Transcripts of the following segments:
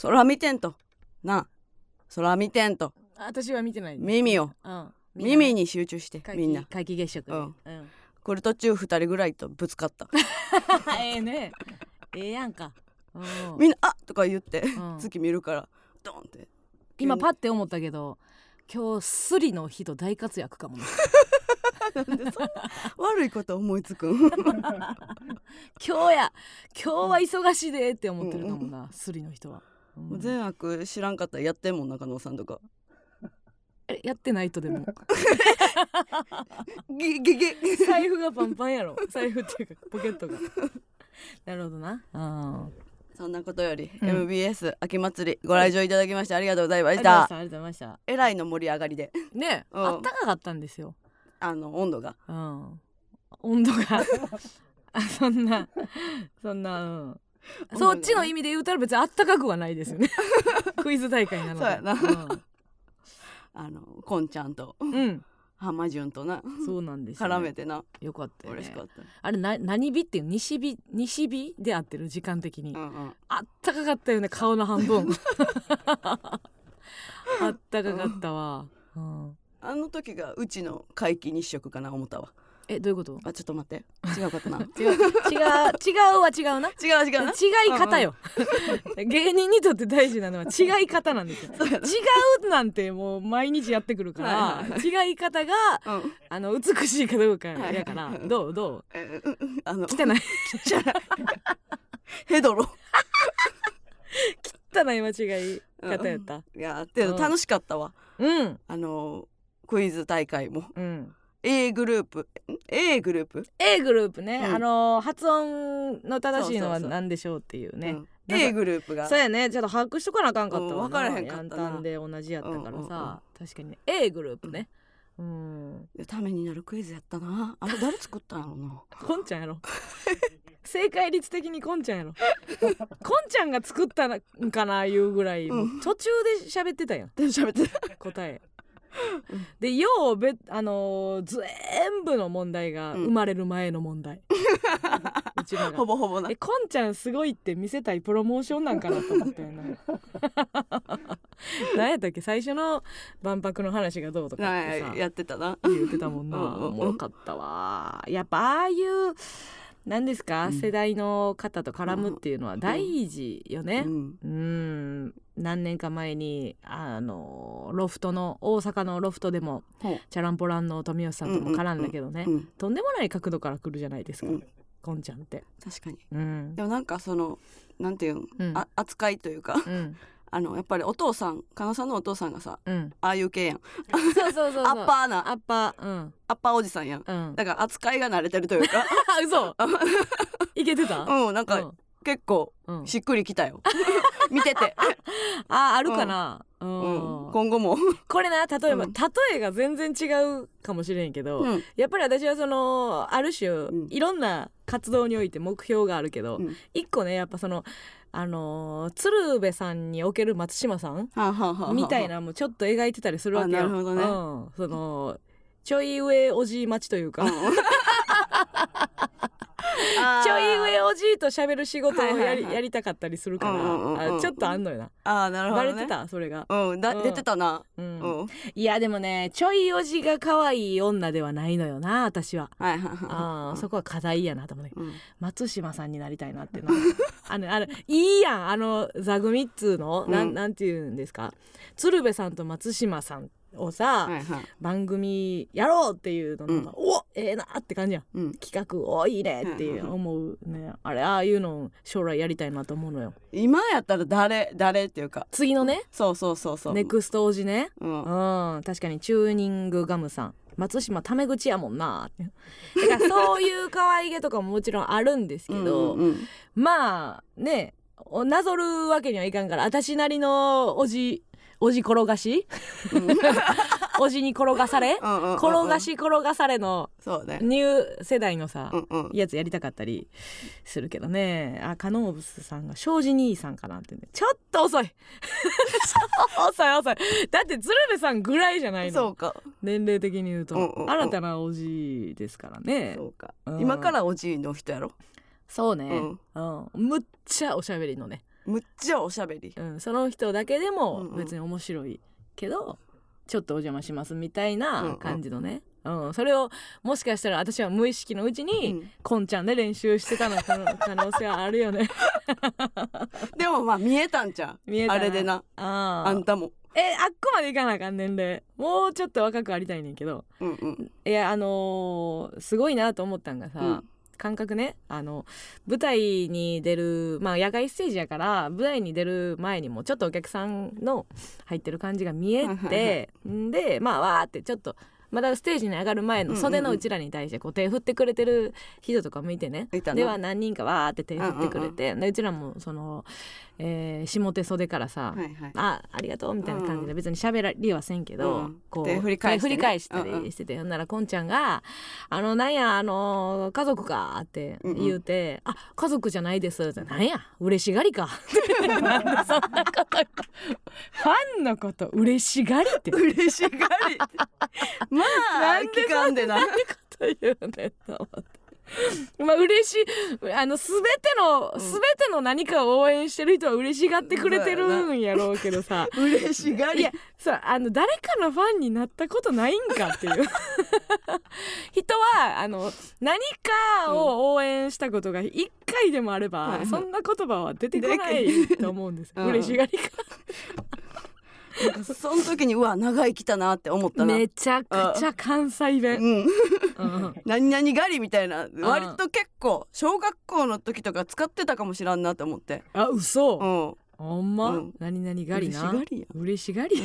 空見てんと。なあ。空見てんと。私は見てない耳を。うん。耳に集中して皆みんな。皆既月食で。うん。うん。来る途中2人ぐらいとぶつかった。ええね。ええやんか。うん。みんな「あとか言ってうん。月見るからドンって。今パッて思ったけど今日スリの人大活躍かもね。悪いこと思いつくん？今日や。今日は忙しいでって思ってるかもな、スリの人は、うん。もう善悪知らんかったらやってんもん中野さんとか。えやってないとでも。ゲゲゲ財布がパンパンやろ。財布っていうかポケットが。なるほどな。うんそんなことより、うん。MBS 秋祭りご来場いただきましてありがとうございましありがとうたございました。えらいの盛り上がりで。ね、うん。あったかかったんですよ。あの温度が。うん。温度が。あそんなそんなうんそっちの意味で言うたら別にあったかくはないですよね。クイズ大会なので。そうやな。うん。あのこんちゃんと。うん、浜潤とな。そうなんですよ、ね、絡めてな。よかったよね。嬉しかった、あれな何日っていう？西日？西日で合ってる時間的に、うんうん。あったかかったよね顔の半分。あったかかったわ、うん、あの時がうちの皆既日食かな思ったわえどういうこと？あちょっと待って。違うかったな。違う違う違うは違うな。違う違うな。違い方よ。芸人にとって大事なのは違い方なんですよ。違うなんてもう毎日やってくるから、はいはい違い方がうん。あの美しいかどうかはいやからはいどう？どえーうんあのう汚い。ヘドロ。汚い間違い方やった。いやけど楽しかったわ。うん。あのクイズ大会も。うん A グループ。ん A グループ？A グループね、うん。あの発音の正しいのは何でしょうっていうね。うん。A グループが。そうやね。ちょっと把握しとかなあかんかったわ。な、うん分からへんかったな。で同じやったからさ、うん確かにね A グループね。うん。ためになるクイズやったな。あれ誰作ったんやろな。こんちゃんやろ。正解率的にこんちゃんやろ。こんちゃんが作ったんかないうぐらい、もううん。途中で喋ってたやん。で喋ってた。答えでようべあのー全部の問題がうん。生まれる前の問題、うちらが。ほぼほぼな。えこんちゃんすごいって見せたいプロモーションなんかなと思ったよな。何やったっけ？最初の万博の話がどうとかってさ。なやってたな。言ってたもんな。おもろかったわ。やっぱああいう何ですか、うん。世代の方と絡むっていうのは大事よね。う。ん。うん。何年か前にあのロフトの大阪のロフトでもチャランポランの富吉さんとも絡んだけどね、うんとんでもない角度から来るじゃないですか、うん。こんちゃんって。確かに。うん。でもなんかそのなんていうん、うん。あ扱いというか。うんあのやっぱりお父さん加納さんのお父さんがさうん、ああいう系やん。そうそうそうアッパーな。アッパーうん。アッパーおじさんやん。うん。だから扱いが慣れてるというか。あ 嘘。いけてた？うんなんかうん。結構うん。しっくりきたよ。見てて、ああるかな、ううん。ん、今後も、これな例えば、うん。例えが全然違うかもしれんけど、うん。やっぱり私はそのある種、ん。いろんな活動において目標があるけど、うん。一個ねやっぱそのあのー鶴瓶さんにおける松島さんみたいなのもちょっと描いてたりするわけよ。あなるほどね。うん、そのちょい上おじい待ちというか、ちょい上おじいと喋る仕事をやり,、はいはいはい。やりたかったりするから、うんうんうんうんあちょっとあんのよな、あーなるほど、ね、バレてたそれが。うんだ、うん。出てたな。うん。うん、いやでもねちょいおじが可愛い女ではないのよな私は。はいはいはい。あーそこは課題やなと思ってうん。松島さんになりたいなっていうの あのあのいいやんあの座組っつうの、うんなん。なんていうんですか？鶴瓶さんと松島さんをさ、はいはい。番組やろうっていうのなん。か、おええなって感じやん。うん。企画おいいねっていう思うね。あれああいうの将来やりたいなと思うのよ。今やったら誰誰っていうか。次のね。そうそうそうそう。ネクストおじね。うん。うん。確かにチューニングガムさん。松島タメ口やもんなだからそういう可愛げとかももちろんあるんですけど、うんうん。まあねおなぞるわけにはいかんから私なりのおじおじ転がし？おじに転がされ？うんうんうんうん。転がし転がされのそうね。ニュー世代のさ、うんうん。やつやりたかったりするけどね。あカノーブスさんが庄司兄さんかなってねちょっと遅い。遅い遅い。だって鶴瓶さんぐらいじゃないの。そうか。年齢的に言うと、うんうんうん。新たなおじですからね。そうか。うん。今からおじいの人やろ？そうね、うん。うん。むっちゃおしゃべりのねむっちゃおしゃべり。うん、その人だけでもうんうん。別に面白いけど、ちょっとお邪魔しますみたいな感じのね、うんそれをもしかしたら私は無意識のうちうに、ん。こんちゃんで練習してたの可能性はあるよね。でもまあ見えたんじゃん見えたあれでな。あーあんたも。えあっこまでいかなあかん年齢もうちょっと若くありたいねんけど。うんうん。いやあのーすごいなと思ったんがさ、うん感覚ね。あの舞台に出るまあ野外ステージやから舞台に出る前にもちょっとお客さんの入ってる感じが見えてんでまあわーってちょっとまだステージに上がる前の袖のうちらに対してこう手振ってくれてる人とかもいてね。いたなでは何人かわーって手振ってくれて、でうちらもその、えー下手袖からさ、はいはい。あありがとうみたいな感じで別に喋りはせんけど、うん。こう手振り返ね。手振り返したうんうん。りしてて、ほんならこんちゃんが「あのなんやあの家族か」って言うて「あ家族じゃないです」って「なんや？嬉しがりか」なんでそんなこと。ファンのこと。嬉しがりって。嬉しがり まあなんで聞かんでな。こと言うねんと思って。まあ嬉しい。あの全ての、うん。全ての何かを応援してる人は嬉しがってくれてるんやろうけどさ。嬉しがり。いやそうあの誰かのファンになったことないんかっていう。人はあの何かを応援したことが一回でもあれば、はいはい。そんな言葉は出てこないと思うんです、うん。嬉しがりかその時にうわ長生きたなって思ったな。めちゃくちゃ関西弁、うん。うん。何々狩りみたいな割と結構小学校の時とか使ってたかもしらんなって思って。あ嘘、うん。ほんま、うん。何々がりな？嬉しがりや嬉しがり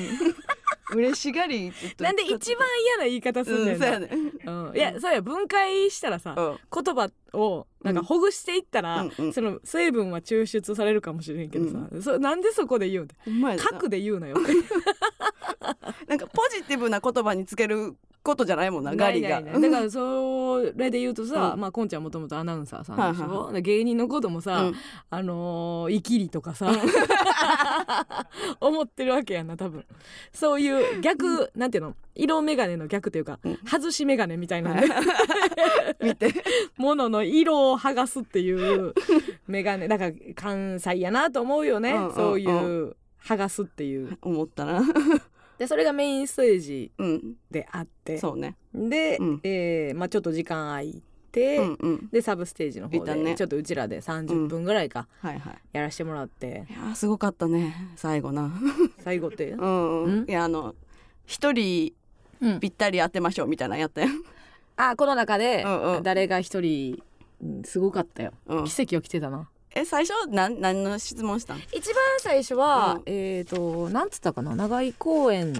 嬉しがりなんで一番嫌な言い方すんねうんんそうやな、ね。うん。いやそうや分解したらさ、うん。言葉をなんかほぐしていったら、うんうん。その成分は抽出されるかもしれんけどさ、そなんでそこで言うんだほんまやな。核で言うなよ。なんかポジティブな言葉につけることじゃないもんなガリが。だからそれで言うとさ、うん。まあこんちゃんもともとアナウンサーさんでしょ、は芸人のこともさ、うん。あのー、イキリとかさ、思ってるわけやんな多分。そういう逆なんていうの？色眼鏡の逆というか、うん。外し眼鏡みたいなね 見て。ものの色を剥がすっていう眼鏡。だから関西やなと思うよね、うんうん。そういう剥がすっていう。思ったなでそれがメインステージうん。であって。そうね。で、うん。えーまあ、ちょっと時間空いて、うんうん。でサブステージの方でちょっとうちらで30分ぐらいかはいはい。やらしてもらって、いやーすごかったね最後な。最後って？う、んうんん。いやあの一人うん。ぴったり当てましょうみたいなのやったよ。あこの中でうんうん。誰が一人、うんすごかったよ。うん。奇跡起きてたなえ最初なん何の質問したん？一番最初は、うん。えっ、となんつったかな？長井公園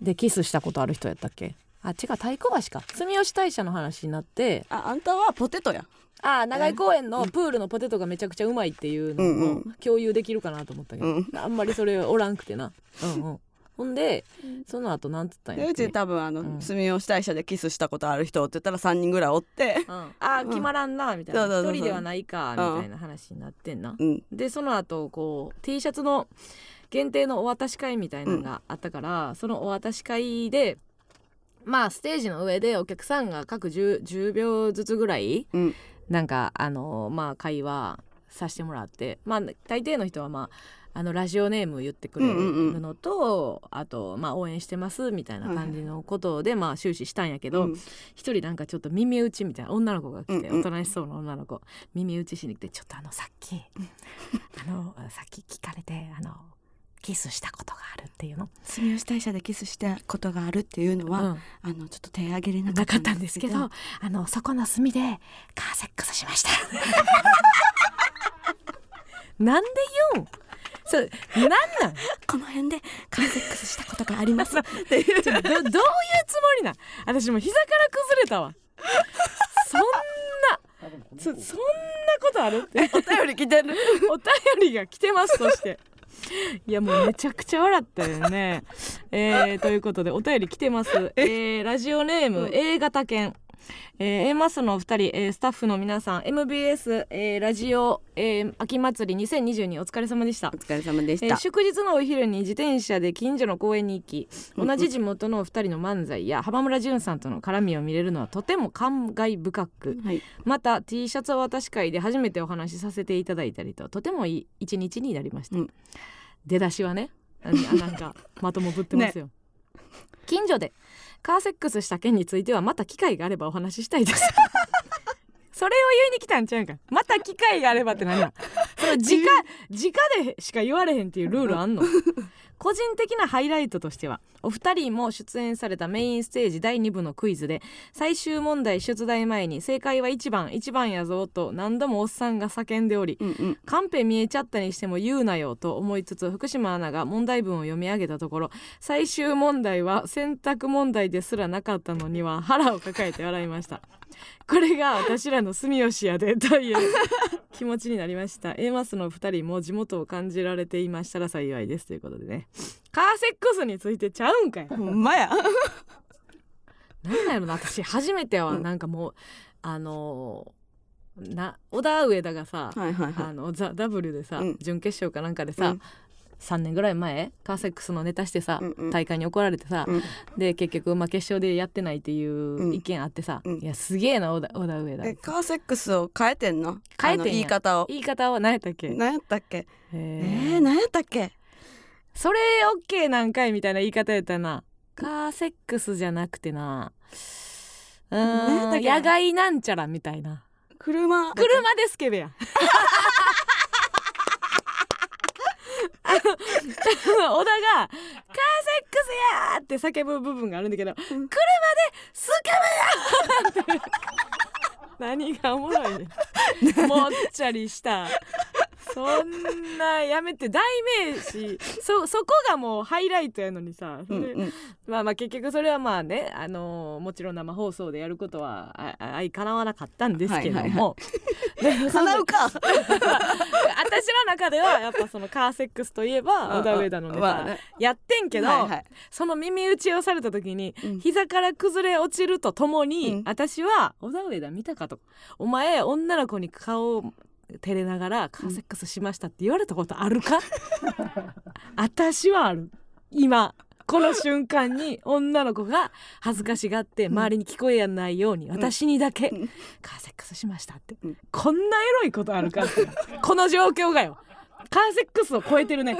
でキスしたことある人やったっけ？あ違う太鼓橋か。住吉大社の話になって。ああんたはポテトや。あ長井公園のプールのポテトがめちゃくちゃうまいっていうのをうんうん。共有できるかなと思ったけど、うん。あんまりそれおらんくてな、うんうん、ほんでその後なんつったんやっうち多分あの、うん。住吉大社でキスしたことある人って言ったら3人ぐらいおって。うん、あー決まらんなみたいな。そうそうそうそう。一人ではないかみたいな話になってんな、うん。でその後こう T シャツの限定のお渡し会みたいなのがあったから、そのお渡し会でまあステージの上でお客さんが各 10, 10秒ずつぐらいうん。なんかあのまあ会話させてもらってまあ大抵の人はまああのラジオネーム言ってくれるのと、あと、まあ、応援してますみたいな感じのことで、まあ、終始したんやけど、うん。一人なんかちょっと耳打ちみたいな女の子が来て、おとなしそうな女の子耳打ちしに来て「ちょっとあのさっき あのさっき聞かれてあのキスしたことがある」っていうの、住吉大社でキスしたことがあるっていうのは、うん。あのちょっと手挙げれなかったたんですすけどあのそこの隅でカーセックスしました。なんで言うん？そうなんなん？この辺でカーセックスしたことがあります。っていう。ちょどどういうつもりなん？私もう膝から崩れたわ。そんなそそんなことある？っ てお便り来てる。お便りが来てますそして。いやもうめちゃくちゃ笑ったよね。えー、ということでお便り来てます、え？ー、ラジオネーム A 型犬えー、A マスのお二人、えースタッフの皆さん MBS、えーラジオ、えー秋祭り2022お疲れ様でした。お疲れ様でしえーた、祝日のお昼に自転車で近所の公園に行きうん同じ地元のお二人の漫才や浜村淳さんとの絡みを見れるのはとても感慨深くはい。また T シャツを渡し会で初めてお話しさせていただいたりととてもいい一日になりました、うん。出だしはねなんか まともぶってますよ、近所でカーセックスした件についてはまた機会があればお話ししたいです。それを言いに来たんちゃうんか。また機会があればって何やそれ直直でしか言われへんっていうルールあんの個人的なハイライトとしてはお二人も出演されたメインステージ第2部のクイズで最終問題出題前に正解は1番1番やぞと何度もおっさんが叫んでおりうんうん。カンペ見えちゃったにしても言うなよと思いつつ福島アナが問題文を読み上げたところ最終問題は選択問題ですらなかったのには腹を抱えて笑いました。これが私らの住吉やでという気持ちになりました。A マスの2人も地元を感じられていましたら幸いです。ということでねカーセックスについてちゃうんかい。ほんまや。なんだろうな私初めてはうん。なんかもう、あのーな小田上田がさ、はいはいはあのザ・ W でさ、うん。準決勝かなんかでさ、うん。3年ぐらい前カーセックスのネタしてさ、うんうん。大会に怒られてさ、うん。で結局、まあ、決勝でやってないっていううん。意見あってさ、うん。いやすげえな小田小田上田。いえカーセックスを変えてんの？変えてんや。あの言い方を。言い方は何やったっけ？何やったっけ？ええー、何やったっけ？それ OK なんかいみたいな言い方やったな。カーセックスじゃなくてな。うーん野外なんちゃらみたいな。車。車でスケベや。小 田が「カーセックスや!」って叫ぶ部分があるんだけど「車でスケベや!」って。何がおもろいねん。もっちゃりしたそんなやめて代名詞。そそこがもうハイライトやのにさうんうん。まあまあ結局それはまあね、あのーもちろん生放送でやることはああ相かなわなかったんですけども、でその叶うか。私の中ではやっぱそのカーセックスといえば小田上田のネタやってんけど、はいはい。その耳打ちをされた時に、うん。膝から崩れ落ちるとともに、うん。私は小田上田見たかと。お前女の子に顔を照れながらカーセックスしましたって言われたことあるか？私はある。今この瞬間に女の子が恥ずかしがって周りに聞こえやんないように私にだけうん。カーセックスしましたって、うん。こんなエロいことあるかって。この状況がよ。カーセックスを超えてるね。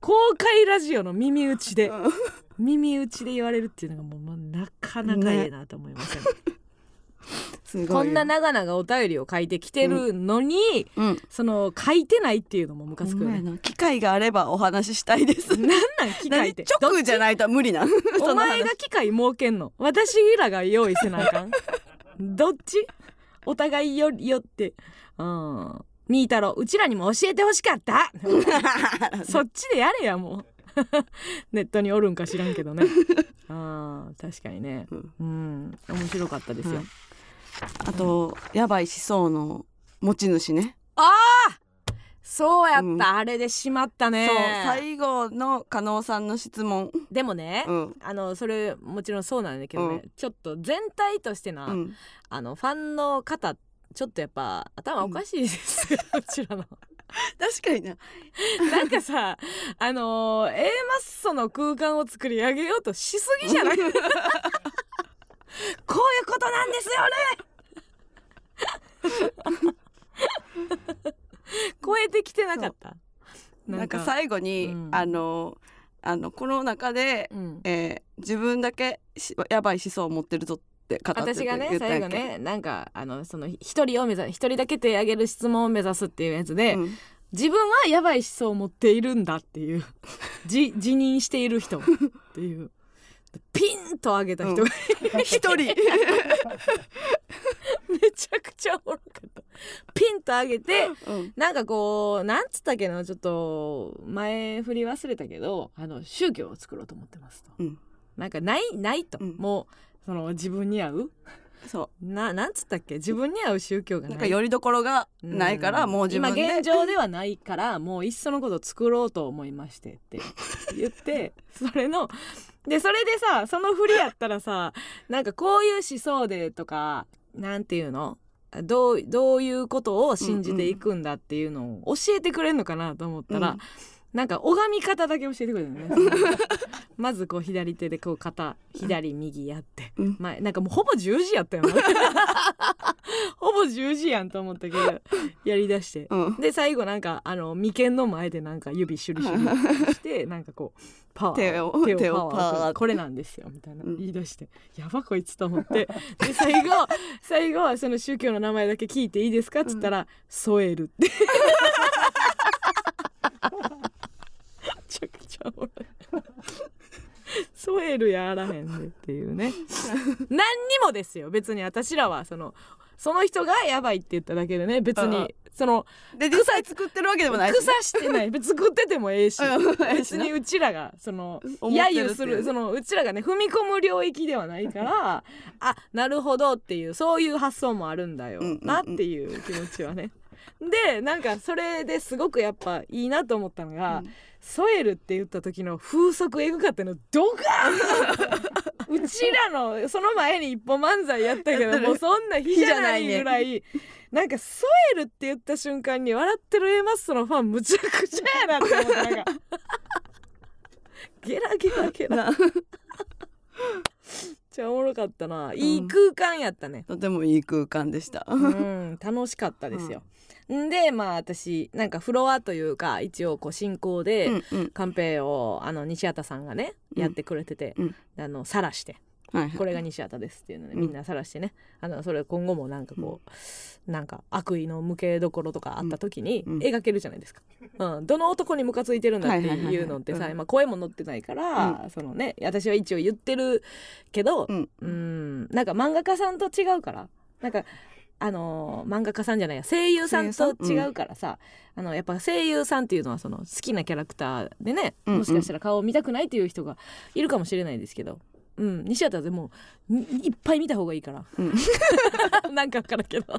公開ラジオの耳打ちでうん。耳打ちで言われるっていうのがもうなかなかええなと思いますよ、すごいこんな長々お便りを書いてきてるのに、うん。その書いてないっていうのもムカつくよね。機会があればお話ししたいです。なんなん機械って？直じゃないと無理な お前が機械設けんの？私らが用意せなあかん。どっち？お互いよよって。うん。みーたろうちらにも教えてほしかった。そっちでやれやもう。ネットにおるんか知らんけどね。あー確かにね。うん。うん。面白かったですよ、はいあとやばい思想の持ち主ね。ああそうやった、うん。あれでしまったね。そう最後の加納さんの質問。でもね、うん。あのそれもちろんそうなんだけどね、うちょっと全体としてな、うん。あのファンの方ちょっとやっぱ頭おかしいですよ、うちらの。確かにな。なんかさあのー A マッソの空間を作り上げようとしすぎじゃない？こういうことなんですよね。超えてきてなかった？なんか最後に、うん。あのあのこの中で、うん。えー自分だけしやばい思想を持ってるぞって語ってて私がね最後ねなんかあのその一人を目指一人だけ手挙げる質問を目指すっていうやつで、うん。自分はやばい思想を持っているんだっていう自自認している人っていうピンと上げた人が、一人。めちゃくちゃおもろかった。ピンと上げてうん。なんかこうなんつったっけなちょっと前振り忘れたけどあの宗教を作ろうと思ってますと、うん。なんかないないと、うん。もうその自分に合うそななんつったっけ？自分に合う宗教がない。うなんかよりどころがないからうん。もう自分で。今現状ではないからもういっそのこと作ろうと思いましてって 言ってそれのでそれでさその振りやったらさなんかこういう思想でとかなんていうの？どうどういうことを信じていくんだっていうのを教えてくれんのかなと思ったら、うんなんか拝み方だけ教えてくれるのね。まずこう左手でこう肩左右やって、うん。まあ、なんかもうほぼ十字やったよな ほぼ十字やんと思ったけどやりだして、うん。で最後なんかあの眉間の前でなんか指シュリシュリしてなんかこうパワー手を手をパワーパワー。これなんですよみたいな。うん。言い出して、やばこいつと思って。で最後最後はその宗教の名前だけ聞いていいですか？っつったら「添える」って めちゃくちゃおもろい添えるやらへんでっていうね。何にもですよ。別に私らはそのその人がやばいって言っただけでね。別うんにそので実際作ってるわけでもないし草してない。別に作っててもええし。うん別にうちらがその揶揄するそのうちらがね踏み込む領域ではないから あなるほどっていうそういう発想もあるんだよ。なっていう気持ちはね。でなんかそれですごくやっぱいいなと思ったのがうん「添える」って言った時の風速エグかったの。ドカーン！うちらのその前に一歩漫才やったけどもうそんな日じゃないぐらいなんか「添える」って言った瞬間に笑ってる A マッソのファンむちゃくちゃやなって思ったなんかゲラゲラゲラ。ちゃおもろかったな。いい空間やったね、とてもいい空間でした。うん、楽しかったですよ。んでまあ私なんかフロアというか一応こう進行で、うんうん。カンペをあの西畑さんがねうん。やってくれてて、うん。あの晒してはいこれが西畑ですっていうのでうんみんな晒してね、あのそれ今後もなんかこう、なんか悪意の向けどころとかあった時にうん。描けるじゃないですか、うん。どの男にムカついてるんだってはいはいはいはい。いうのってさ、うん今声も載ってないから、そのね私は一応言ってるけど、うん。うん。なんか漫画家さんと違うからなんかあのー漫画家さんじゃないや。声優さんと違うからさ、あのやっぱ声優さんっていうのはその好きなキャラクターでね、うんうん。もしかしたら顔を見たくないっていう人がいるかもしれないですけど、うん、西畑でもいっぱい見た方がいいから、うん。なんか分からんけど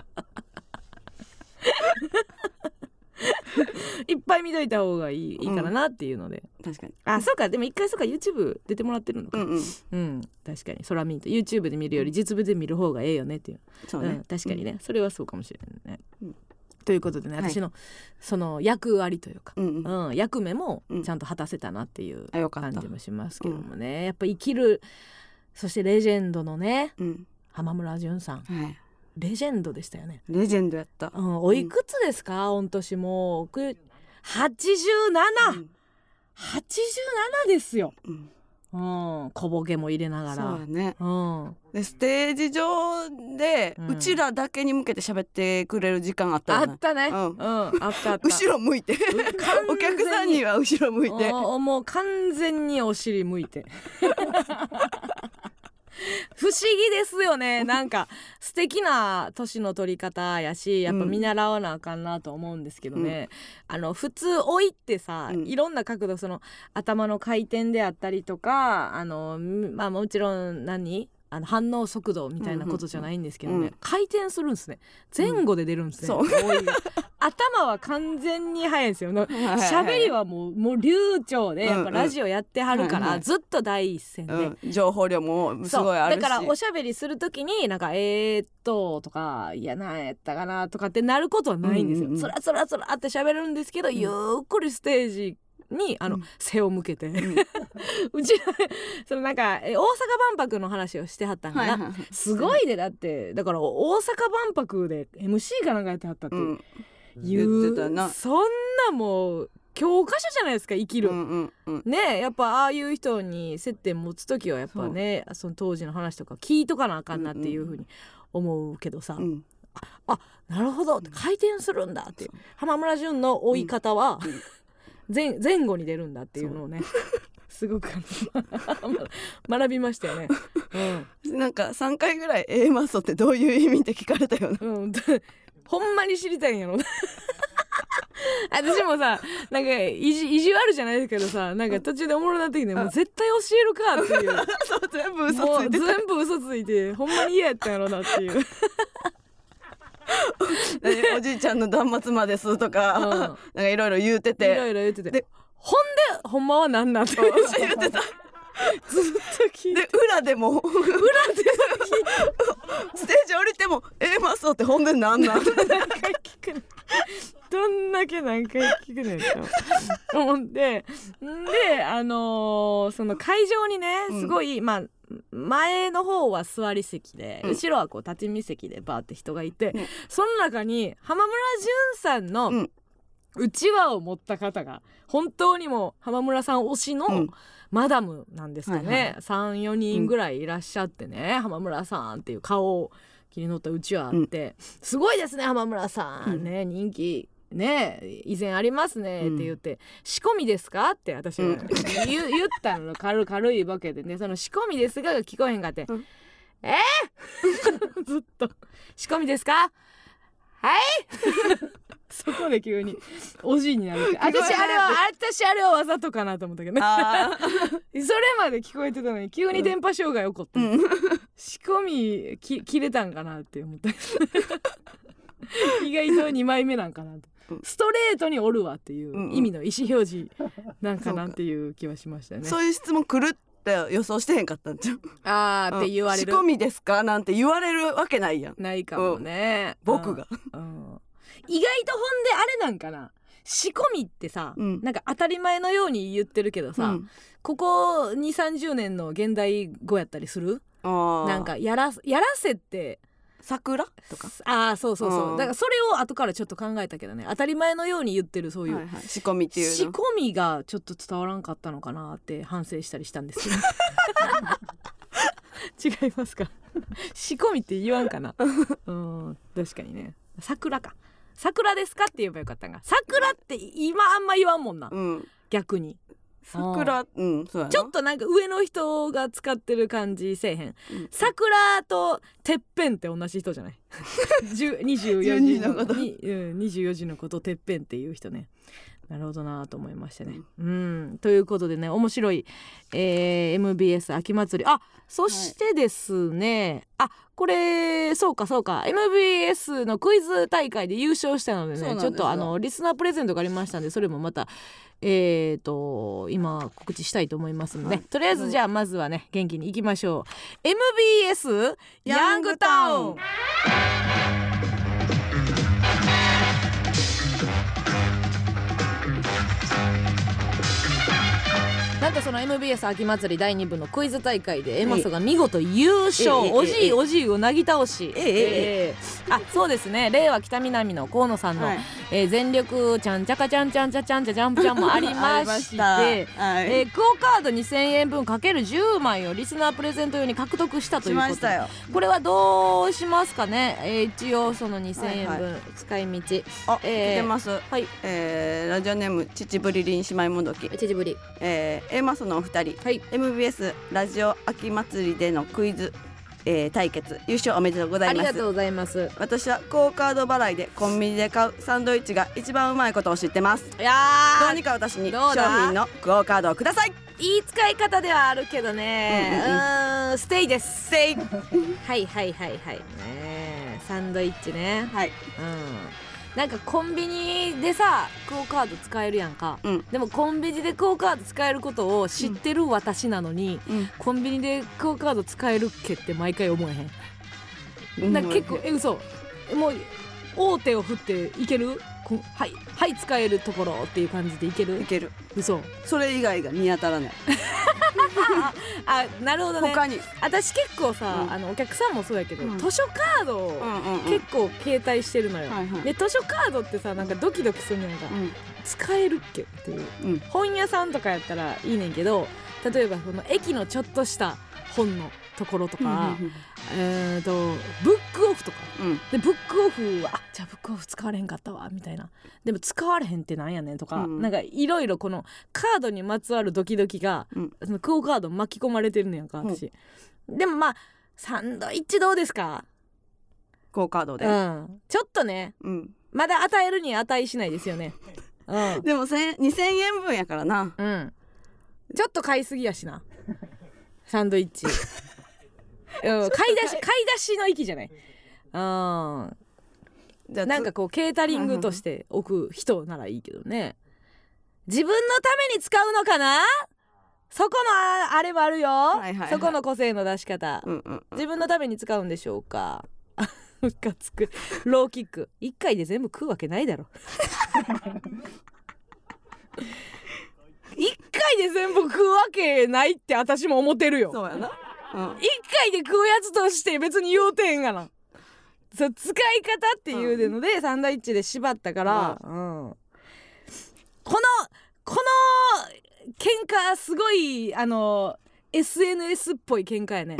いっぱい見といた方がいい,、いいからなっていうので。確かに。あそうか。でも一回そうか。YouTube 出てもらってるのか、うんうん。うん、確かに。それは見んと。YouTube で見るより実物で見る方がええよねっていう。そうね。うん。確かにね、それはそうかもしれないね。うん。ということでねはい。私のその役割というか、うん役目もうん。ちゃんと果たせたなっていうあよかった。感じ。もしますけどもね、やっぱ生きるそしてレジェンドのねうん。浜村淳さん。はい。レジェンドでしたよね。レジェンドやった。うん、おいくつですか、御年もうく87、うん87ですよ。うん。うん、小ボケも入れながそうら。やね。うん、でステージ上でうんうちらだけに向けて喋ってくれる時間あったあっ。たね。ううんん、あったあった。後ろ向いて。お客さんには後ろ向いて。おもう完全にお尻向いて 不思議ですよね。なんか素敵な年の取り方やしやっぱ見習わなあかんなと思うんですけどね、あの普通老いってさ、うん。いろんな角度その頭の回転であったりとかあのまあもちろん何あの反応速度みたいなことじゃないんですけどね、うんうん回転するんですね。前後で出るんですね、そう。老い。が頭は完全に速いんですよ。の 喋りはもうもう流暢でやっぱラジオやってはるかうんうんらずっと第一線で。うん、情報量もすごいあるし。だからおしゃべりするときになんか「えー、っと」とか「いやなんやったかな」とかってなることはないんですよ。うんうんうん。つらつらつらって喋るんですけど、ん。ゆっくりステージにあの、うん。背を向けて、ん。うち そのなんかえ大阪万博の話をしてはったんかな、はいはいはい。すごいでだって。だから大阪万博で MC かなんかやってはったって、うん。言う言ってたな。そんなもう教科書じゃないですか生きる。うんうんうん。ねやっぱああいう人に接点持つ時はやっぱねその当時の話とか聞いとかなあかんなっていうふうに思うけどさ、うん。なるほど回転するんだって。いう。浜村淳の追い方は、うん前前後に出るんだっていうのをねすごく 学びましたよね。なんか3回ぐらい A マッソってどういう意味って聞かれたよなうんうん、ほんまに知りたいんやろな。私もさなんか意地意地悪じゃないけどさなんか途中でおもろなってきてもう絶対教えるかっていう。全部嘘ついてた。全部嘘ついてほんまに嫌やったんやろなっていう。で おじいちゃんの断末魔ですとか、うん。なんかいろいろ言うていろていろ言ってて。でほんでほんまは何なんて言 ってた。ずっと聞いて。で裏でも。裏で ステージ降りても「えマスオってほんでなんなん?」どんだけ何回聞くねんと思って。んであのーその会場にねうん。すごい、まあ前の方は座り席で、うん。後ろはこう立ち見席でバーって人がいて、うん。その中に浜村淳さんのうん。うちわを持った方が本当にもう浜村さん推しの、うん。マダムなんですかはいね、34人ぐらいいらっしゃってね、浜村さんっていう顔を切り取ったうちわあって、すごいですね浜村さん、うん。ね人気ね以前ありますねって言って、仕込みですか？って私がうん。言,、言ったの 軽軽いボケでねその仕込みですがが聞こえへんかって、うん。え？ー ずっと。仕込みですか？はい？そこで急におじいになる私あれは私あれはわざとかなと思ったけどね。あそれまで聞こえてたのに急に電波障害起こって、ーうん。仕込みき切れたんかなって思った。意外と2枚目なんかなと。うんストレートにおるわっていう意味の意思表示 なんかなっていう気はしましたね。そういう質問来るって予想してへんかったんじゃんあーって言われる。仕込みですか？なんて言われるわけないやん。ないかもね。僕が。うん、うん。意外とほんであれなんかな。仕込みってさ、うん。なんか当たり前のように言ってるけどさ、うん。ここ2 3 0年の現代語やったりする？なんかやらやらせって桜？とか？ああそうそうそう、うん。だからそれを後からちょっと考えたけどね。当たり前のように言ってるそういう、はいはい。仕込みっていうの？仕込みがちょっと伝わらんかったのかなって反省したりしたんですけど。違いますか？仕込みって言わんかな？うん確かにね。桜か。桜ですかって言えばよかったんが。桜って今あんま言わんもんな。うん。逆に桜。うんそうやな。ちょっとなんか上の人が使ってる感じせえへん。うん。桜とてっぺんって同じ人じゃない？10 24 12時の。こと。にうん24時のことてっぺんっていう人ね。なるほどなと思いましたね。うん、ということでね面白い、えー MBS 秋祭り。あそしてですね、あこれそうかそうか。MBS のクイズ大会で優勝したのでそうなんですよ。ねちょっとあのリスナープレゼントがありましたんでそれもまたえー、と今告知したいと思いますので、はい。とりあえずじゃあまずはね元気にいきましょう。MBS ヤングタウンとその MBS 秋祭り第2部のクイズ大会でエマソが見事優勝、ええおじいええ。おじいをなぎ倒し、あそうですね。令和北南の河野さんの、全力ちゃんちゃかちゃんちゃんちゃちゃんちゃジャンプちゃんもありましてクオカード2000円分かける10枚をリスナープレゼント用に獲得したとしいうことでこれはどうしますかね、えー一応その2000円はい分使い道、あ、えー来てますはいえーラジオネーム秩父りりん姉妹もどき一時ぶりえー、マスのお二人。はい。MBS ラジオ秋祭りでのクイズ、えー対決優勝おめでとうございます。ありがとうございます。私はクオカード払いでコンビニで買うサンドイッチが一番うまいことを知ってます。いやーどうにか私に商品のクオカードをください。いい使い方ではあるけどね。うんステイです。ステイ。はいはいはいはい。ねえサンドイッチね。はい。うんなんかコンビニでさクオカード使えるやんか。うん。でもコンビニでクオカード使えることを知ってる私なのに、うん。コンビニでクオカード使えるっけって毎回思えへん。なんか結構え嘘。もう大手を振っていける？こはいはい使えるところっていう感じでいける？いける。嘘。それ以外が見当たらない。あなるほどね。他に。私結構さ、うん。あのお客さんもそうやけど、うん。図書カードをうんうんうん。結構携帯してるのよ、はいはい。で図書カードってさなんかドキドキするのやんか、使えるっけっていう。うんうん。本屋さんとかやったらいいねんけど例えばその駅のちょっとした本のところとか、えーとブックオフとか。うん。でブックオフはあじゃあブックオフ使われへんかったわみたいな。でも使われへんってなんやねんとか、うん。なんかいろいろこのカードにまつわるドキドキが、うん。そのクオカード巻き込まれてるのやんか私、でもまあサンドイッチどうですか？クオカードで。うん。ちょっとねうん。まだ与えるに値しないですよね。うん。でも千2000円分やからな。うん。ちょっと買いすぎやしな。サンドイッチ、うん、買い出し買い出しの域じゃない。うん。じゃあなんかこうケータリングとして置く人ならいいけどね。自分のために使うのかな？そこのああれもあるよ、いはいはい。そこの個性の出し方、うんうんうん。自分のために使うんでしょうか？ムカつく。ローキック。一回で全部食うわけないだろ。一回で全部食うわけないって私も思ってるよ。そうやな回で食うやつとして別に言うてんがなそう使い方っていうので、サンドイッチで縛ったから、うん。このこの喧嘩すごいあの SNS っぽい喧嘩やね。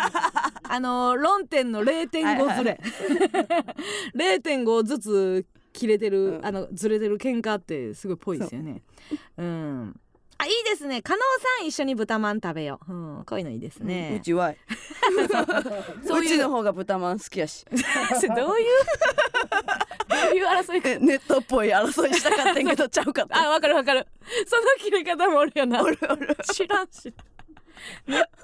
あの論点の0.5ずれ。0.5ずつ切れてる、うん。あのずれてる喧嘩ってすごいぽいですよね。うんあいいですね。加納さん一緒に豚まん食べよう、うん、こういうのいいですね。うちは。そういう。うちの方が豚まん好きやし。そ れどういう？どういう争い？ネットっぽい争いしたかったんけどちゃうかった。あわかるわかる。その切れ方もおるよな。おるおる。知らんし。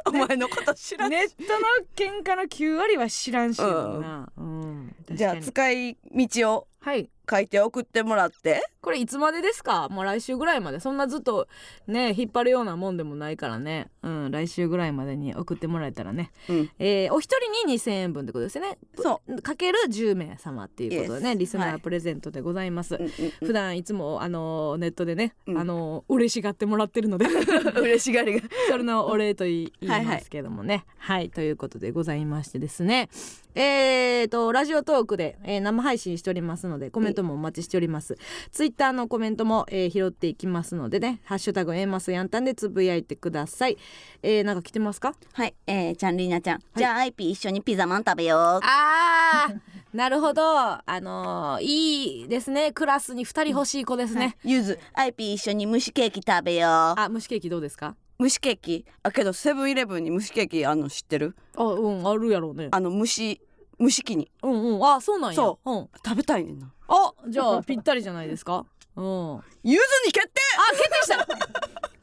お前のこと知らんネットの喧嘩の9割は知らんしやもんな、うんじゃあ使い道を。はい書いて送ってもらって。これいつまでですか？もう来週ぐらいまで。そんなずっとね引っ張るようなもんでもないからね。うん来週ぐらいまでに送ってもらえたらね、うん。えーお一人に2000円分ってことですよね。そかける10名様っていうことでねリスナはい。ープレゼントでございます、う、うんうん。普段いつもあのネットでね、うん。あの嬉しがってもらってるので。うん、嬉しがりが。それのお礼と言いますけどもね。はい、ということでございましてですね。えー、とラジオトークで、えー生配信しておりますのでコメントもお待ちしております。ツイッターのコメントも、えー拾っていきますのでね「ハッシュタグエマスヤンタン」でつぶやいてください。えー、なんか来てますか？はい、えー、ちゃんりーなちゃん、じゃあアイピー一緒にピザマン食べよう。あーなるほど。あのーいいですね。クラスに2人欲しい子ですね、ゆず。アイピー一緒に蒸しケーキ食べよう。あ蒸しケーキどうですか？蒸しケーキ。あけどセブンイレブンに蒸しケーキあの知ってる？あうんあるやろうね。あの蒸し蒸し器に。うんうん。あそうなんや、そう。うん、食べたいねんな。あじゃあぴったりじゃないですか？うん。あゆずに決定！決定した。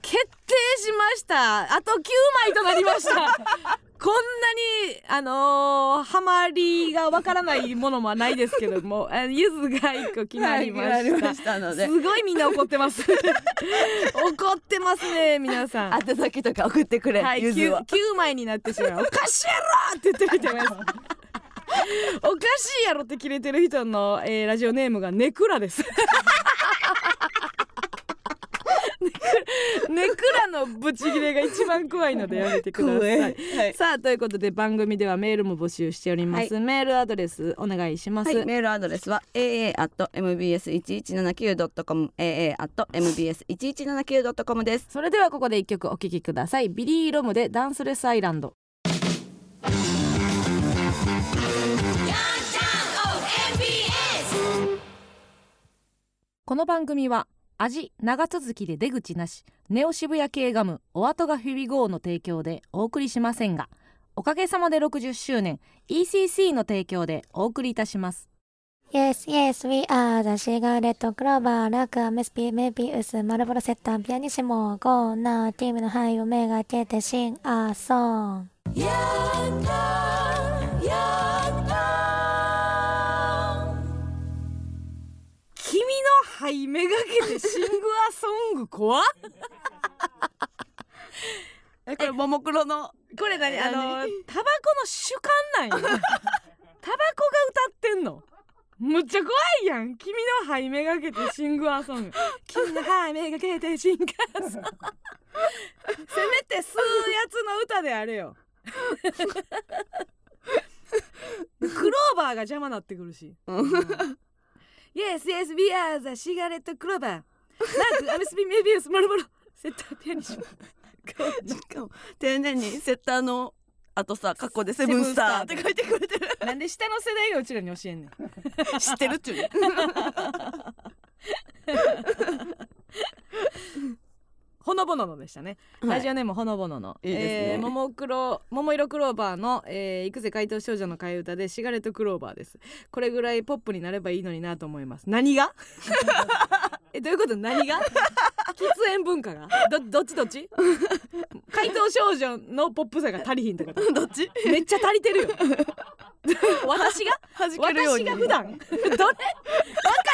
決定しました。あと9枚となりました。こんなにあのー、ハマりがわからないものもないですけども あゆずが1個決まりまはい決したまりましたので。すごいみんな怒ってます。怒ってますね皆さん。宛先とか送ってくれ、はい、ゆず 9, は枚になってしまう。おかしいやろって言ってる人います おかしいやろって切れてる人の、えーラジオネームがネクラです。ネクラのブチギレが一番怖いのでやめてください。はい。さあということで番組ではメールも募集しております、メールアドレスお願いします、はい、メールアドレスは aa.mbs1179.com aa.mbs1179.com です。それではここで一曲お聴きください。ビリー・ロムでダンスレスアイランドこの番組は味長続きで出口なしネオ渋谷系ガムお後がフィビゴーの提供でお送りしませんがおかげさまで60周年 ECC の提供でお送りいたします Yes, yes, we are the シガレットクローバー、ラクア、メスピ、メビウス、マルボロセッタン、ピアニシモ、ゴーナー、ティームの範囲をめがけてシン、アーソン。君の肺めがけてシングアソング怖っ。えこれももクロのこれ何？あの何？タバコの主観なんや。タバコが歌ってんの。むっちゃ怖いやん。君の肺めがけてシングアソング。君の肺めがけてシングアソング。せめて吸うやつの歌であれよ。クローバーが邪魔なってくるし Yes, yes, we are the cigarette clover なんかアメスピメビウスマルボロセッターピアニッシュしかも丁寧にセッターのあとさ過去でセブンスターって書いてくれてる。なんで下の世代がうちらに教えんねん。知ってるっちゅう。ね 欲ほのぼののでしたね、はい。ラジオネームほのぼのの。いいですね。えー、ももクロ桃色クローバーの、えー、行くぜ怪盗少女の替え歌でシガレットクローバーです。これぐらいポップになればいいのになと思います。何が？えどういうこと？何が？喫煙文化が？どどっちどっち？怪盗少女のポップさが足りひんってこと どっち？めっちゃ足りてるよ。私が？私が普段？どれ？分か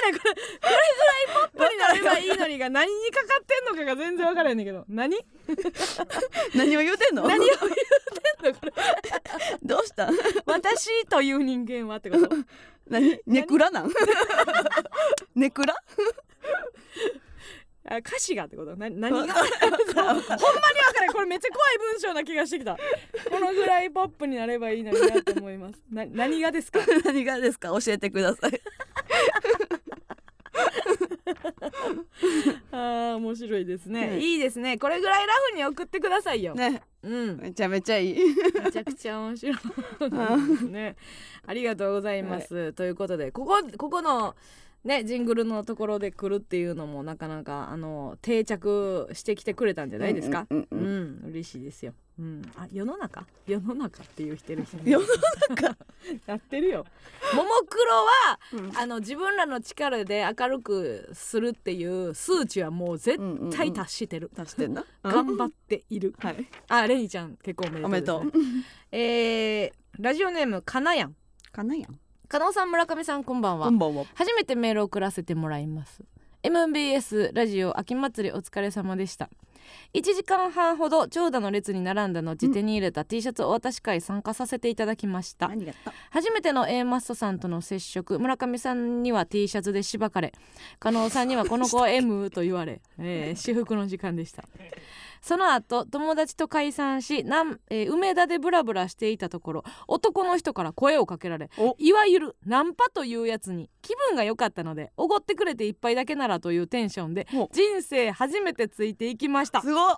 れこれこれぐらいポップになればいいのにが何にかかってんのかが全然分からへんねんけど。何？何を言うてんの？何を言うてんのこれ。どうした？私という人間はってこと？何？ネクラなん？ネクラ？あ歌詞がってこと？な何が？ほんまに分からん。これめっちゃ怖い文章な気がしてきた。このぐらいポップになればいいのになと思います。な何がですか？何がですか？教えてください あー面白いですね、うんいいですね。これぐらいラフに送ってくださいよ、ね。うん。めちゃめちゃいい。めちゃくちゃ面白いね。ありがとうございます。ということでここここのねジングルのところで来るっていうのもなかなかあの定着してきてくれたんじゃないですか？うんんううん。うん嬉しいですよ。うん、あ世の中？世の中っていう人いる人 世の中？やってるよ。ももクロは、うん。あの自分らの力で明るくするっていう数値はもう絶対達してる。足してんな？頑張っている。はい。あレニちゃん結構おめでとうね、おめでとう。えー、ラジオネームかなやん。かなやん加納さん村上さんこんばんは。こんばんは。初めてメールを送らせてもらいます。MBS ラジオ秋祭りお疲れ様でした。1時間半ほど長蛇の列に並んだ後手に入れた T シャツお渡し会参加させていただきました。初めての A マッソさんとの接触村上さんには T シャツでしばかれ。加納さんにはこの子は M と言われ、えー、至福の時間でしたその後友達と解散しなん、えー梅田でブラブラしていたところ男の人から声をかけられお。いわゆるナンパというやつに気分が良かったのでおごってくれて一杯だけならというテンションでお。人生初めてついていきました。すごっ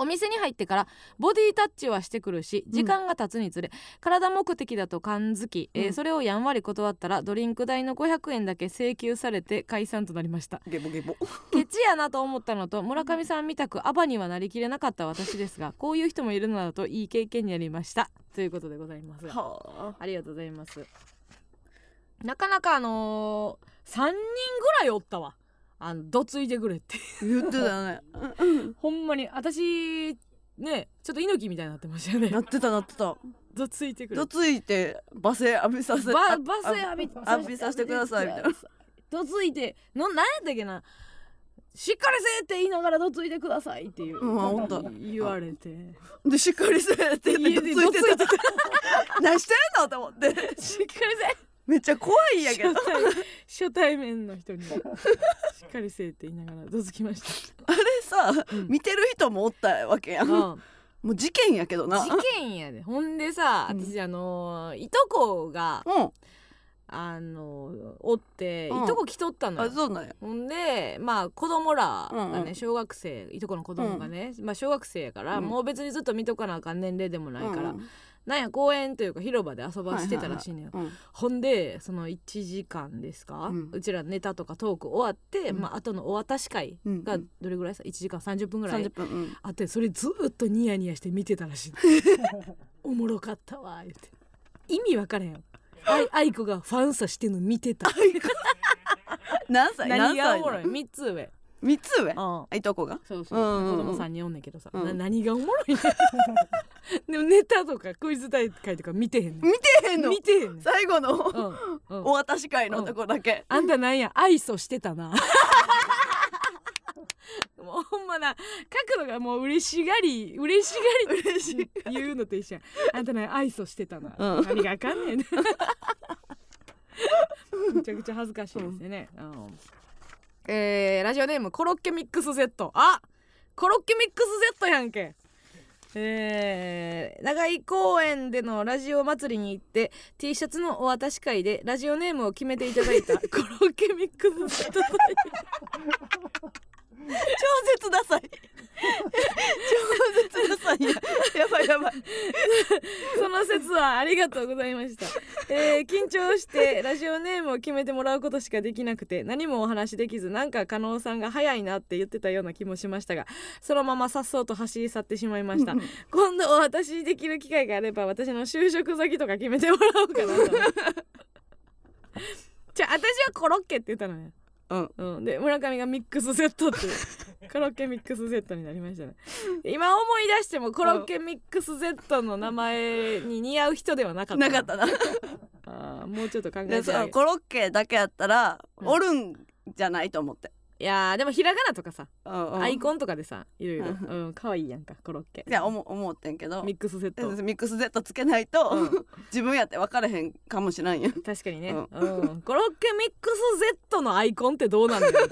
お店に入ってからボディタッチはしてくるし時間が経つにつれ、体目的だと感づき、えーうん。それをやんわり断ったらドリンク代の500円だけ請求されて解散となりました。ゲボゲボ。ケチやなと思ったのと村上さんみたくアバにはなりきれなかった私ですがこういう人もいるのだといい経験になりました。ということでございます。はあ。りがとうございます。なかなかあのー、3人ぐらいおったわあのどついてくれって。あ言ってたね。ほんまに私ねちょっと猪木みたいになってましたよね。なってたなってた。どついてくれどついて罵声浴びさせバあバス浴び浴びさせてくださいみたいな。どついてのなんやったっけな。しっかりせえって言いながらどついてくださいっていう、うん言われて。でしっかりせえってどついてた。何してんのと思って。しっかりめっちゃ怖いんやけど。初対面の人に。しっかりせえって言いながらどつきましあれさ、うん。見てる人もおったわけやん、た、もうん。う事件やけどな。事件やで。ほんでさうん。私あのーいとこがうん。あのーおっていうん。とこ来とったのよ。あそうなんや。ほんでまあ子供らがね、うんうん。小学生いとこの子供がね、まあ小学生やから、うん。もう別にずっと見とかなあかん年齢でもないから、うんなんや公園というか広場で遊ばしてたらしいのよ、うん。ほんでその1時間ですか、ううんちらネタとかトーク終わって、うん。まあ後のお渡し会がうんどれぐらいさ1時間30分ぐらい？30分うん。あってそれずーっとニヤニヤして見てたらしい おもろかったわ言って。意味わからへんあい愛子がファンさしてんの見てた。何歳？何がお何もろい？歳3つ上三つ上？うん。いとこが？そうそう、うんうんうん子供3人おんねんけどさ、うん。な何がおもろい でもネタとかクイズ大会とか見てへん見てへんの？見てへん最後のうんうん。お渡し会のとこだけ。あんたなんや？愛想してたな。もうほんまな角度がもう嬉しがり嬉しがり嬉しい言うのと一緒や。あんたなんや？愛想してたな、うん。何があかんねん。めちゃくちゃ恥ずかしいですよね、うんえーラジオネームコロッケミックスセットあコロッケミックスセットやんけ。えー長井公園でのラジオ祭りに行って T シャツのお渡し会でラジオネームを決めていただいた コロッケミックスセット超絶ダサい。超絶ダサい。ややばばいやばい。その説はありがとうございました、えー緊張してラジオネームを決めてもらうことしかできなくて何もお話しできずなんか加納さんが早いなって言ってたような気もしましたがそのままさっそうと走り去ってしまいました。今度お渡しできる機会があれば私の就職先とか決めてもらおうかなとじゃあ私はコロッケって言ったのようん。うん、で村上がミックスセットって コロッケミックスセットになりましたね。今思い出してもコロッケミックスセットの名前に似合う人ではなかった。なかったな。あーもうちょっと考えでそてコロッケだけやったらうん。おるんじゃないと思っていやーでもひらがなとかさ、うんうん。アイコンとかでさいろいろ。ううん。可愛いやんかコロッケ。いや思思ってんけど。ミックスセット。ミックス Z つけないと、うん。自分やって分からへんかもしらんやん確かにね、ううん。コロッケミックス Z のアイコンってどうなんだよ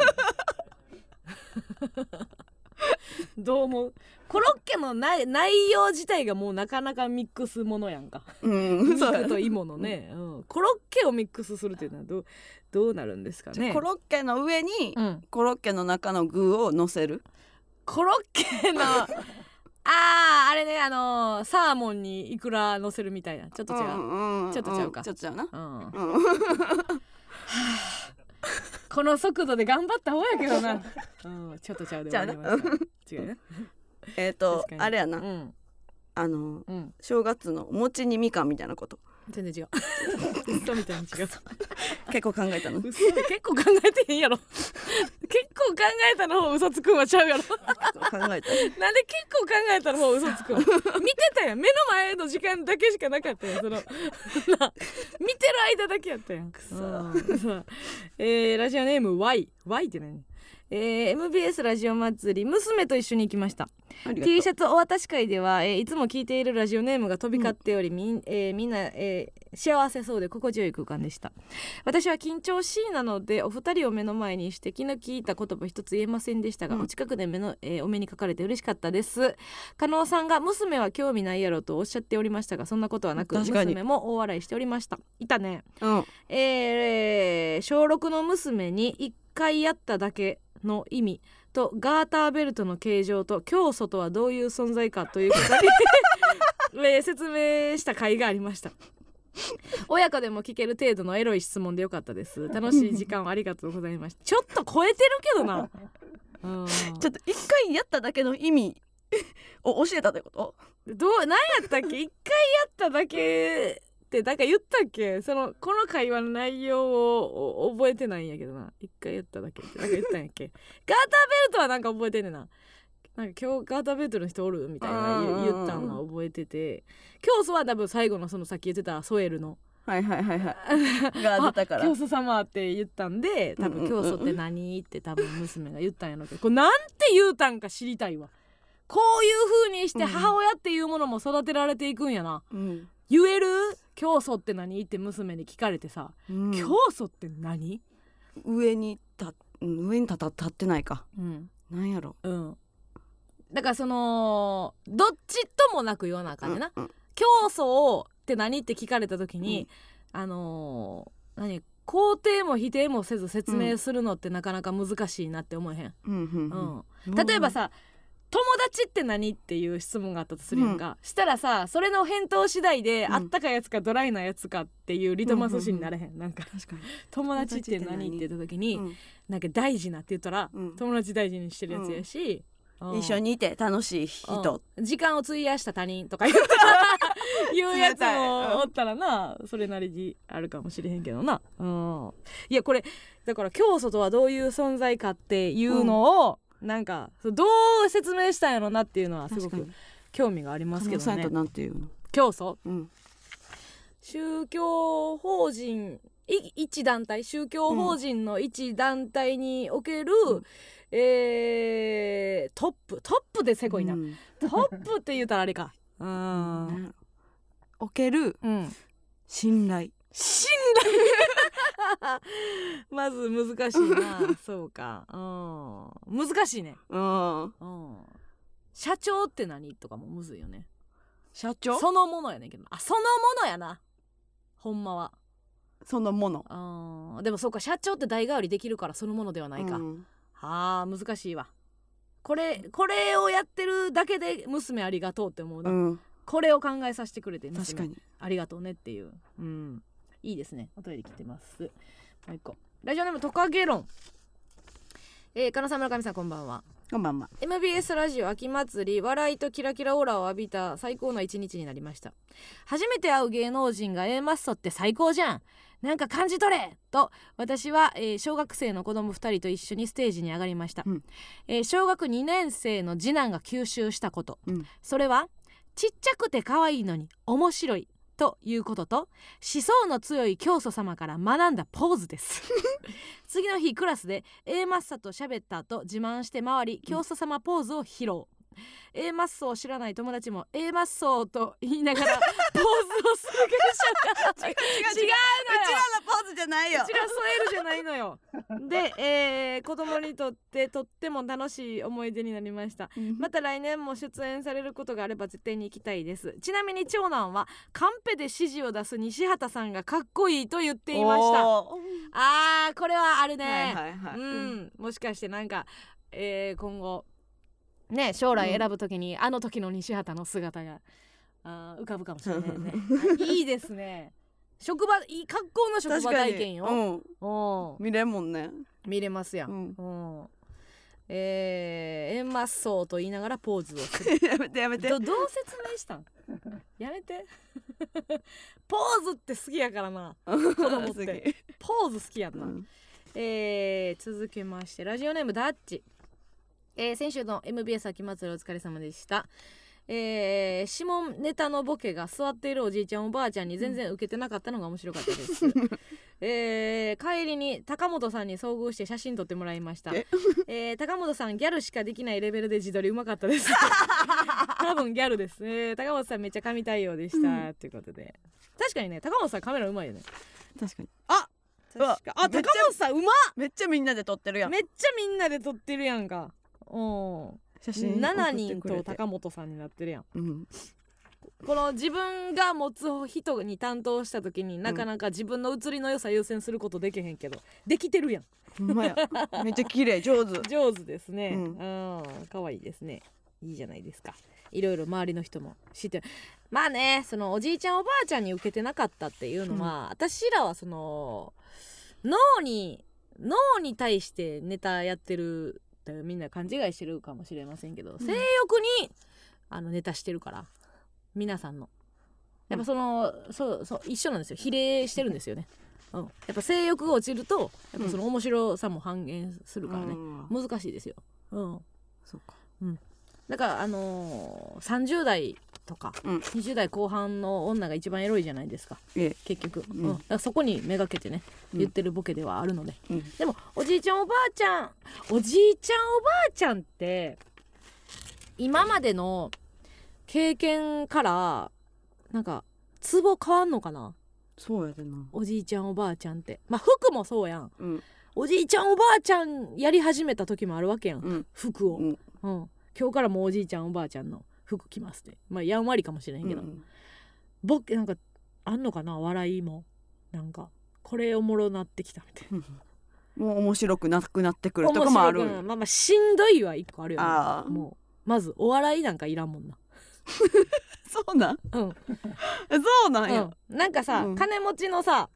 どう思う？コロッケの内内容自体がもうなかなかミックスものやんか。うん。そうと芋のね、うん、コロッケをミックスするっていうのはどうどうなるんですかね。コロッケの上にうん、コロッケの中の具を乗せる？コロッケの あーあれねあのーサーモンにイクラ乗せるみたいな。ちょっと違う、んんちょっとちゃうか。んちょっとちゃうな。うん。うん。この速度で頑張った方やけどな、うん、ちょっとちゃうで終わりました。違うな えっと確かに。あれやな。うん。あのうん。正月の餅にみかんみたいなこと。全然違う。嘘みたいに違う。結構考えたの。結構考えてへんやろ。結構考えたの方嘘つくんはちゃうやろ。考えた。なんで結構考えたの方嘘つくん見てたやん。目の前の時間だけしかなかったやん。そのな見てる間だけやったやん。くそえー、ラジオネーム Y Y って何？えー、MBS ラジオ祭り娘と一緒に行きました。T シャツお渡し会では、えーいつも聞いているラジオネームが飛び交っており、みんえーみんな、えー幸せそうで心地よい空間でした。私は緊張しいなのでお二人を目の前にして気の利いた言葉一つ言えませんでしたが、うん。お近くで目の、えーお目にかかれて嬉しかったです。加納さんが娘は興味ないやろとおっしゃっておりましたがそんなことはなく娘も大笑いしておりました。いたね。うん。えー小6の娘に1回やっただけの意味とガーターベルトの形状と教祖とはどういう存在かということに、えー説明した回がありました。親子でも聞ける程度のエロい質問でよかったです。楽しい時間をありがとうございました ちょっと超えてるけどな。うん。ちょっと一回やっただけの意味 を教えたってこと？どう何やったっけ？一回やっただけってなんか言ったっけ？そのこの会話の内容をお覚えてないんやけどな。一回やっただけなんか言ったんやっけ？ガーターベルトはなんか覚えてんねんな。なんか今日ガーターベルトの人おるみたいな言ったのは覚えてて。教祖は多分最後のそのさっき言ってたソエルの。はいはいはいはい。が出たから。教祖様って言ったんで多分教祖って何？って多分娘が言ったんやろうけど。これなんて言うたんか知りたいわ。こういう風にして母親っていうものも育てられていくんやな、うん。言える？教祖って何？って娘に聞かれてさ、うん教祖って何？上にたうん上に立た立ってないか。うん。なんやろ。うん。だからそのどっちともなく言わなあかんねんな、うんうん教祖って何？って聞かれた時に、あのー何？肯定も否定もせず説明するのってなかなか難しいなって思えへん、うんうんうん。例えばさ友達って何っていう質問があったとするやんか、したらさそれの返答次第で、うん。あったかいやつかドライなやつかっていうリトマス紙になれへん,、なんか確かに。友達って何って言った時に、うん。なんか大事なって言ったら、うん。友達大事にしてるやつやし、うん。一緒にいて楽しい人。うん。時間を費やした他人とか言ったら言うやつもおったらなそれなりにあるかもしれへんけどな、うん、いやこれだから教祖とはどういう存在かっていうのを、なんかどう説明したんやろなっていうのはすごく興味がありますけどね。なんていうの？教祖うん。宗教法人い一団体宗教法人の一団体における、うん。えートップ。トップでせこいな、うん。トップって言うたらあれか。うなん。おけるうん、信頼。信頼？まず難しいな。そうか。うん。難しいね。うん。うん。社長って何とかもむずいよね。社長？そそのものやねんけど。あそのものやな。ほんまは。のもの。うん。でもそうか社長って代替わりできるからそのものではないか、うん。あー難しいわ。これこれをやってるだけで娘ありがとうって思うな、うん。これを考えさせてくれて確かに。ありがとうねっていう。うんいいですね。お便り来てます。もう一個。ラジオネームトカゲロン。えー、金沢村上さんこんばんは。こんばんは。MBS ラジオ秋祭り笑いとキラキラオーラを浴びた最高な一日になりました。初めて会う芸能人が A マッソって最高じゃん。なんか感じ取れ！と私は、えー小学生の子供2人と一緒にステージに上がりました、うん。えー小学2年生の次男が吸収したこと、うん。それはちっちゃくて可愛いのに面白いということと思想の強い教祖様から学んだポーズです。次の日クラスで A マッサと喋った後自慢して回り教祖様ポーズを披露、A マッソを知らない友達も A マッソと言いながら ポーズをする現象が違う違う違ううちらのポーズじゃないよ。うちら添えるじゃないのよ。で、えー、子供にとってとっても楽しい思い出になりました。また来年も出演されることがあれば絶対に行きたいです。ちなみに長男はカンペで指示を出す西畑さんがかっこいいと言っていました。あーこれはあるね、はいはいはい。うん、もしかしてなんか、えー今後ね将来選ぶときに、あの時の西畑の姿があー浮かぶかもしれないね。あいいですね。職場いい格好の職場体験よ、うん。見れんもんね。見れますやん、うん。うん。えー、円末層と言いながらポーズをする。やめてやめて。どどう説明したん？やめて。ポーズって好きやからな。子供って。ポーズ好きやんな、うん。えー続きましてラジオネームダッチ、えー先週の MBS 秋祭りお疲れ様でした。えー、下ネタのボケが座っているおじいちゃんおばあちゃんに全然受けてなかったのが面白かったです、えー帰りに高本さんに遭遇して写真撮ってもらいました。え？えー高本さんギャルしかできないレベルで自撮りうまかったです。多分ギャルです、えー高本さんめっちゃ神対応でした、ということで。確かにね高本さんカメラうまいよね。確かに。あ確かあ高本さんうまっ！めっちゃみんなで撮ってるやん。めっちゃみんなで撮ってるやんかうん。写真7人と高本さんになってるやん。うん。この自分が持つ人に担当した時になかなか自分の写りの良さ優先することできへんけどできてるやん。ほんまや。めっちゃ綺麗上手。上手ですね。ううん。ん可愛いですね。いいじゃないですか。いろいろ周りの人も知ってる。まあねそのおじいちゃんおばあちゃんに受けてなかったっていうのは、私らはその脳に脳に対してネタやってるってみんな勘違いしてるかもしれませんけど、性欲にあのネタしてるから皆さんの。やっぱその、そうそう一緒なんですよ。比例してるんですよね、うん、やっぱ性欲が落ちるとやっぱその面白さも半減するからね、うん。難しいですよ。うん。そうかだからあのー、30代とかうん。20代後半の女が一番エロいじゃないですか。ええ。結局、うん。うん。だからそこにめがけてねうん。言ってるボケではあるので、うん。でもおじいちゃんおばあちゃんおじいちゃんおばあちゃんって今までの経験からなんかツボ変わんのかな？そうやでな。おじいちゃんおばあちゃんって。まあ服もそうやん。うん。おじいちゃんおばあちゃんやり始めた時もあるわけやん。うん。服を、うん。うん、今日からもうおじいちゃんおばあちゃんの服着ますってまあやんわりかもしれんけど、うんボケなんかあんのかな？笑いも。なんかこれおもろなってきたみたいな。もう面白くなくなってくるとかもある。まあまあしんどいは一個あるよね。もうまずお笑いなんかいらんもんな。そうなん？うん、そうなんや。うん、なんかさ、うん。金持ちのさ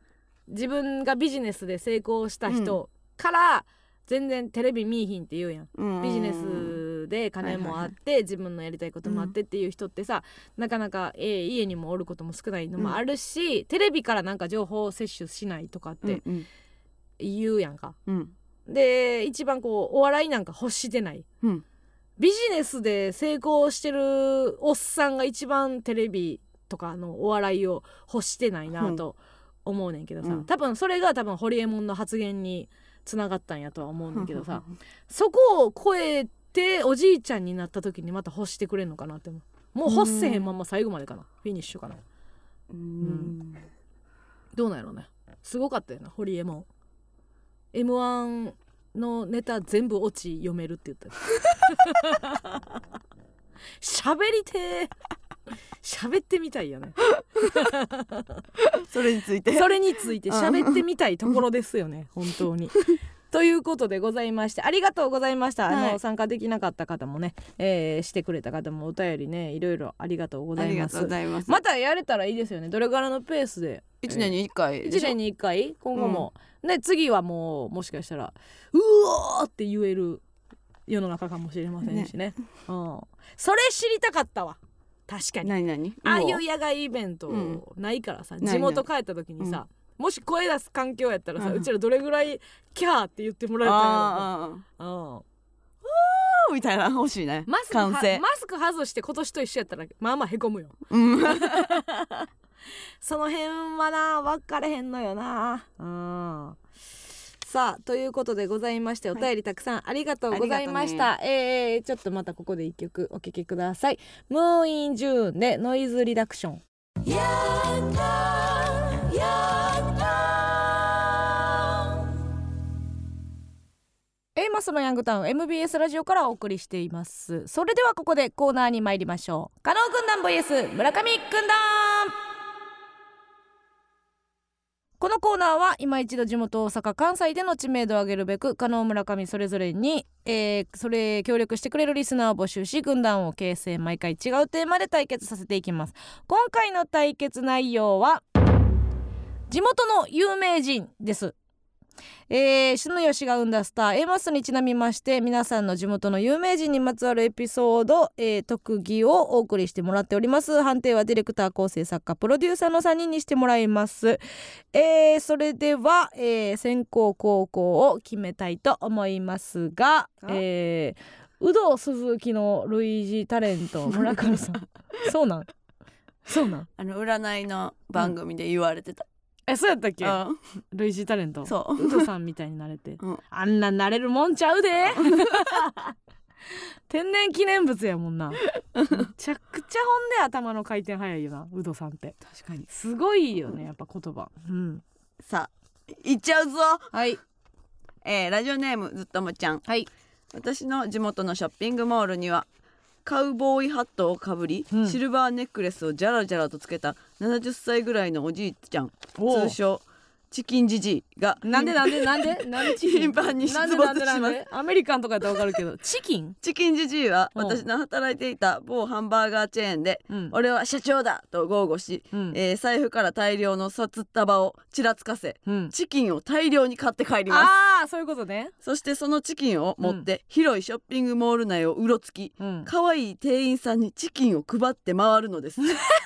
自分がビジネスで成功した人から全然テレビ見いひんって言うやんうん。ビジネスで金もあって、自分のやりたいこともあってっていう人ってさ、なかなか、ええ家にもおることも少ないのもあるし、テレビからなんか情報を摂取しないとかってうん言うやんか。うん。で一番こうお笑いなんか欲してない。うん。ビジネスで成功してるおっさんが一番テレビとかのお笑いを欲してないなと思うねんけどさ、うん。多分それが多分ホリエモンの発言につながったんやとは思うねんけどさ。そこを超えておじいちゃんになった時にまた欲してくれんのかなって思う。もう欲せへんまんま最後までかな。フィニッシュかな。うん。どうなんやろうね。すごかったよなホリエモン m 1のネタ全部オチ読めるって言ったよ。喋りてー喋ってみたいよね。それについて。それについて喋ってみたいところですよね 本当にということでございましてありがとうございました、あはい。の参加できなかった方もね、えーしてくれた方もお便りねいろいろありがとうございます。またやれたらいいですよね。どれからいのペースで？一年に一回。一年に一回？今後も、ね次はもうもしかしたらうおーって言える世の中かもしれませんしね。うん、それ知りたかったわ。確かに。何何？ああいうう野外イベントうん。ないからさ、ないない。地元帰った時にさ、もし声出す環境やったらさ、ううんちらどれぐらいキャーって言ってもらえたんやろああうんあみたいな欲しいね。マスクマスク外して今年と一緒やったらまあまあへこむよ。うん。その辺はな分かれへんのよな。うん。さあということでございましてお便りたくさんありがとうございました、えーちょっとまたここで一曲お聴きくださいムーインジューンでノイズリダクション A マスのヤングタウン MBS ラジオからお送りしています。それではここでコーナーに参りましょう。加納軍団 VS 村上軍団。このコーナーは今一度地元大阪関西での知名度を上げるべく加納村上それぞれに、えーそれ協力してくれるリスナーを募集し軍団を形成毎回違うテーマで対決させていきます。今回の対決内容は地元の有名人です。えー、篠吉が生んだスター A マスにちなみまして皆さんの地元の有名人にまつわるエピソード、えー特技をお送りしてもらっております。判定はディレクター構成作家プロデューサーの3人にしてもらいます。えーそれでは、えー先行後攻を決めたいと思いますが、えー、有働鈴木の類似タレント村上さん。そうなん？そうなん？あの占いの番組で言われてた。えそうやったっけ？うん。類似タレント？そう。有働さんみたいになれて。うん。あんななれるもんちゃうで。天然記念物やもんな。めちゃくちゃほんで頭の回転早いよな有働さんって。確かに。すごいよねやっぱ言葉。うん。さあ行っちゃうぞ。はい。えーラジオネームずっともちゃん。はい。私の地元のショッピングモールにはカウボーイハットをかぶり、うん。シルバーネックレスをジャラジャラとつけた70歳ぐらいのおじいちゃん。通称チキンジジイが。なんでなんでなんでなんでチキン？頻繁に出なんで没なんでなんしますで？アメリカンとかやったらわかるけど チキン。チキンジジイはうん。私の働いていた某ハンバーガーチェーンでうん「俺は社長だ!」と豪語し、うん。えー財布から大量の札束をちらつかせうん。チキンを大量に買って帰ります。ああそういうことね。そしてそのチキンを持って広いショッピングモール内をうろつきうん。可愛い店員さんにチキンを配って回るのです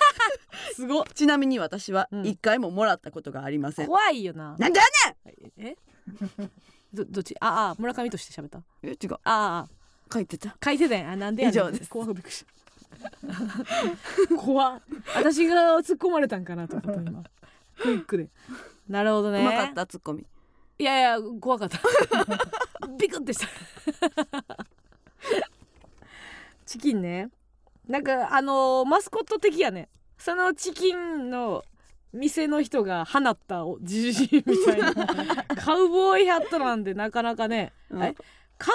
すごっちなみに私はうん。一回ももらったことがありません、怖いよな。なんでやえ？どどっち？ああ村上として喋った？ねんえ違う。ああ書いてた？書いてたん。やあなんでやねん。以上です。怖くびっくりし。た怖っ。私が突っ込まれたんかなと思った今。クイックで。なるほどね。うまかったツッコミいやいや怖かった。ビクッてした。チキンね。なんかあのーマスコット的やねそのチキンの店の人が放ったおじじいみたいな。カウボーイハットなんでなかなかね、うん。え？カウ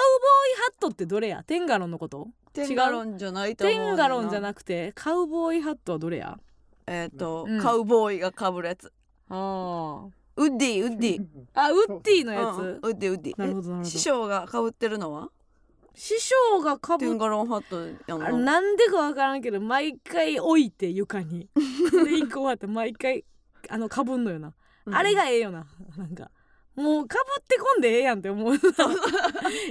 ボーイハットってどれや？テンガロンのこと？テンガロンじゃないと思うテンガロンじゃくなくてカウボーイハットはどれや？えっ、と、うん。カウボーイがかぶるやつ。あウッディウッディ。あウッディのやつ、うんウッディウッディ。なるほどなるほど。え師匠がかぶってるのは？師匠がかぶっテンガロンハットやんあななんでかわからんけど毎回置いて床に。で一個終わって毎回あのかぶんのよな、うん。あれがええよな。なんかもうかぶってこんでええやんって思う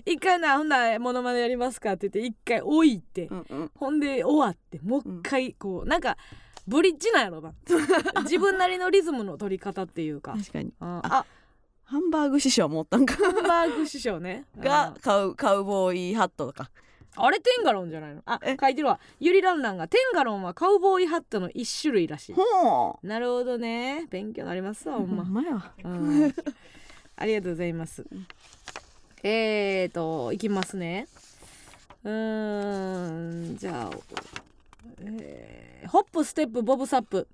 一回なほんならモノマネやりますかって言って一回置いて、うんうん。ほんで終わってもう一回こうなんかブリッジなんやろな。自分なりのリズムの取り方っていうか。確かに。ああハンバーグ師匠持ったんか。ハンバーグ師匠ね。がカウカウボーイハットとか。ああれテンガロンじゃないの？あえ？書いてるわ。ゆりランランがテンガロンはカウボーイハットの一種類らしい。ほう。なるほどね。勉強になりますわほんま、まや。うん、ありがとうございます。えーといきますね。うーんじゃあ、えーホップステップボブサップ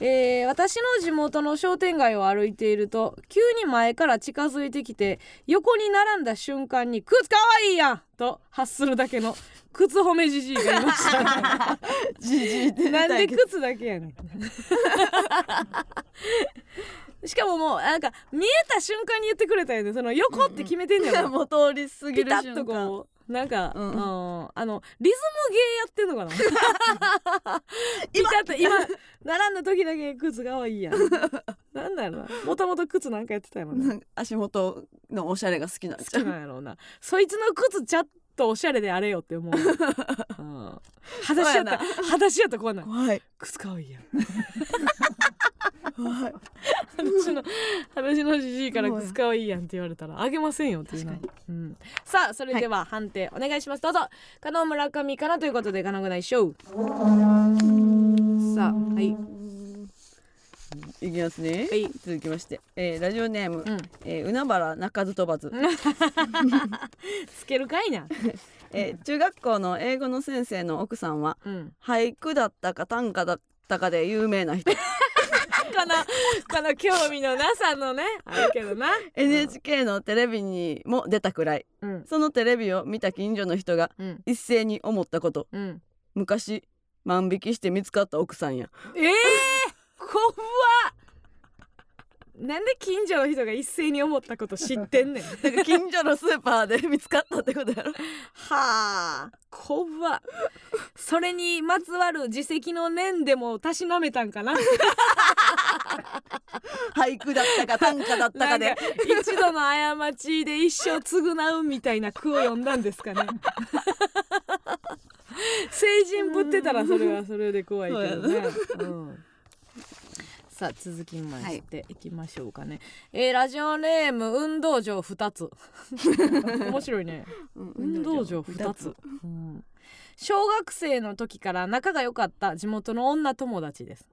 えー私の地元の商店街を歩いていると急に前から近づいてきて横に並んだ瞬間に「靴かわいいやん!」と発するだけの靴褒めじじいがいました、じじいってなんで靴だけやねん。しかももうなんか見えた瞬間に言ってくれたよね。その横って決めてんねん もう通り過ぎピタッる瞬間とこうなんか、うんうん。あのリズムゲーやってんのかな？ピタッと今並んだ時だけ靴が多いやん。なんだろうな。もともと靴なんかやってたよな。足元のおしゃれが好きなん好ちゃう？きなんやろうな。そいつの靴ちゃっとおしゃれであれよって思う、うん、裸足やった裸足やったらこんなん怖い。靴かわいいやん怖い。裸足の裸足のじじいから靴かわいいやんって言われたらあげませんよっていうな。確うん、さあそれでは判定お願いします。どうぞ。加納村上からということで金具内ショーさあはい。いきますね、はい。続きまして、えーラジオネーム、うん。えー、海原鳴かず飛ばず、つけるかいな。えー中学校の英語の先生の奥さんはうん。俳句だったか短歌だったかで有名な人このこの興味のなさのねあるけどな。NHK のテレビにも出たくらい。うん。そのテレビを見た近所の人がうん。一斉に思ったこと。うん。昔万引きして見つかった奥さんや。ええー、怖っなんで近所の人が一斉に思ったこと知ってんねん。は なんか近所のスーパーで見つかったってことやろ。あ。怖っ。それにまつわる自責の念でもたしなめたんかな。俳句だったか短歌だったかで。なんか一度の過ちで一生償うみたいな句を読んだんですかね。成人ぶってたらそれはそれで怖いけどね、うん、さあ続きましていきましょうかね、えーラジオネーム運動場2つ。面白いね。運動場2つ、うん。小学生の時から仲が良かった地元の女友達です。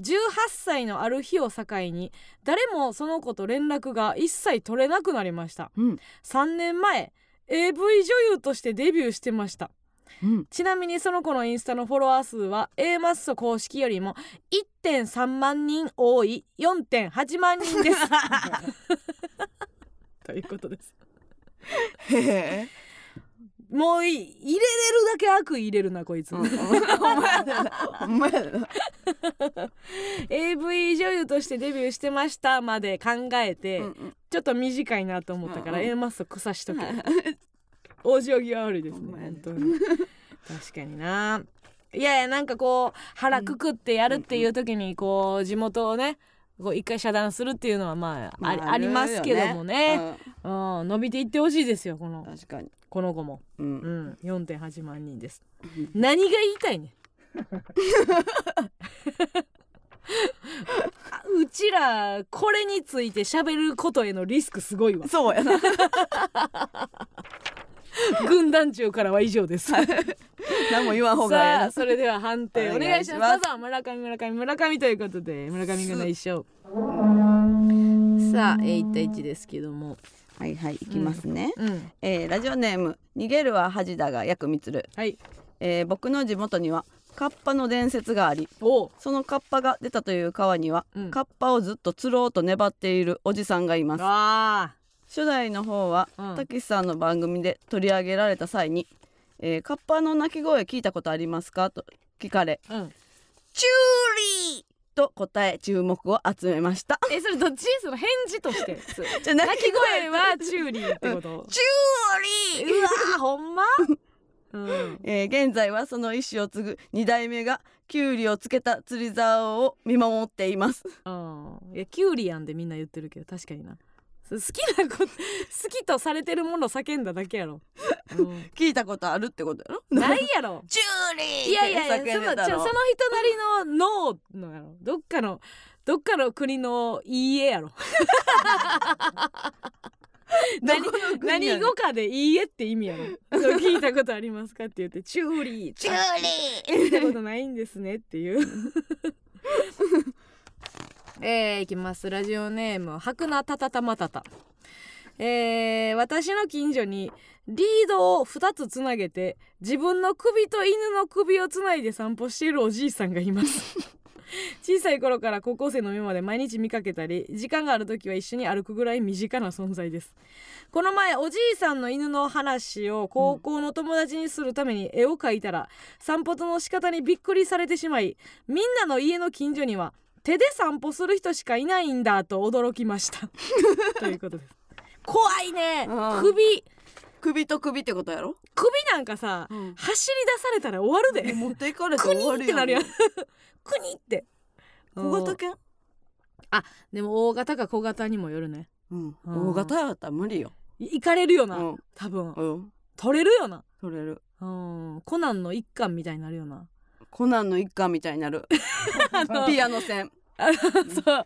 18歳のある日を境に誰もその子と連絡が一切取れなくなりました。うん。3年前 AV 女優としてデビューしてましたうん。ちなみにその子のインスタのフォロワー数は A マッソ公式よりも1.3万人多い4.8万人です。ということです。へえもうい入れれるだけ悪意入れるなこいつ、うん。ほんまやでな。ほんまやでな AV 女優としてデビューしてましたまで考えて、うんうん。ちょっと短いなと思ったから、うんうん。A マッソ草しとけ お行儀が悪いですね。本当に。確かにな。いやいやなんかこう腹くくってやるっていう時にこう地元をねこう一回遮断するっていうのはまああり,、ありますけどもね、うん、伸びていってほしいですよこのうん。確かに。この子も、ううん。ん、4.8万人です。何が言いたいね うちらこれについて喋ることへのリスクすごいわ。そうやな 軍団長からは以上です。何も言わん方がさあえそれでは判定。おお願いします。す。どうぞ村上村上村上ということで村上が一勝。さあ、えー、1対1ですけども。はいはいいきますね、うんえーラジオネーム逃げるは恥だが薬蜜る、はい。えー僕の地元にはカッパの伝説がありそのカッパが出たという川には、うん。カッパをずっと釣ろうと粘っているおじさんがいます。あ初代の方は、うん。たけしさんの番組で取り上げられた際に、えーカッパの鳴き声聞いたことありますか?」と聞かれーうん「チューリー!」と答え注目を集めました。えそれどっち？その返事として。じゃあ鳴き声はチューリーってこと？チューリー！うわーほんま？うん。えー現在はその意思を継ぐ2代目がキュウリをつけた釣り竿を見守っています。あーいやキュウリやんでみんな言ってるけど確かにな好きなこと 好きとされてるものを叫んだだけやろ、うん、聞いたことあるってことやろ？ないやろ。チューリーいやいやいやそのその人なりの「ノー」のやろ。どっかのどっかの国の「いいえ」やろ。何何語かで「いいえ」って意味やろ。聞いたことありますかって言って「チューリー」チューリ聞いたことないんですねっていうえー、いきます。ラジオネーム白菜たたたまたた。えー、私の近所にリードを2つつなげて自分の首と犬の首をつないで散歩しているおじいさんがいます。小さい頃から高校生の目まで毎日見かけたり時間がある時は一緒に歩くぐらい身近な存在です。この前おじいさんの犬の話を高校の友達にするために絵を描いたら散歩の仕方にびっくりされてしまいみんなの家の近所には手で散歩する人しかいないんだと驚きました。ということです。怖いね。うん。首。首と首ってことやろ？首なんかさ、うん。走り出されたら終わるで。持っていかれてクニ終わるやん。ってなるやん。クニって。小型犬？でも大型か小型にもよるね。うん。うん。大型やったら無理よ。い行かれるよな、うん。多分。うん。取れるよな。取れる。うん。コナンの一巻みたいになるよなコナンの一巻みたいになる。ピアノ線。あそう。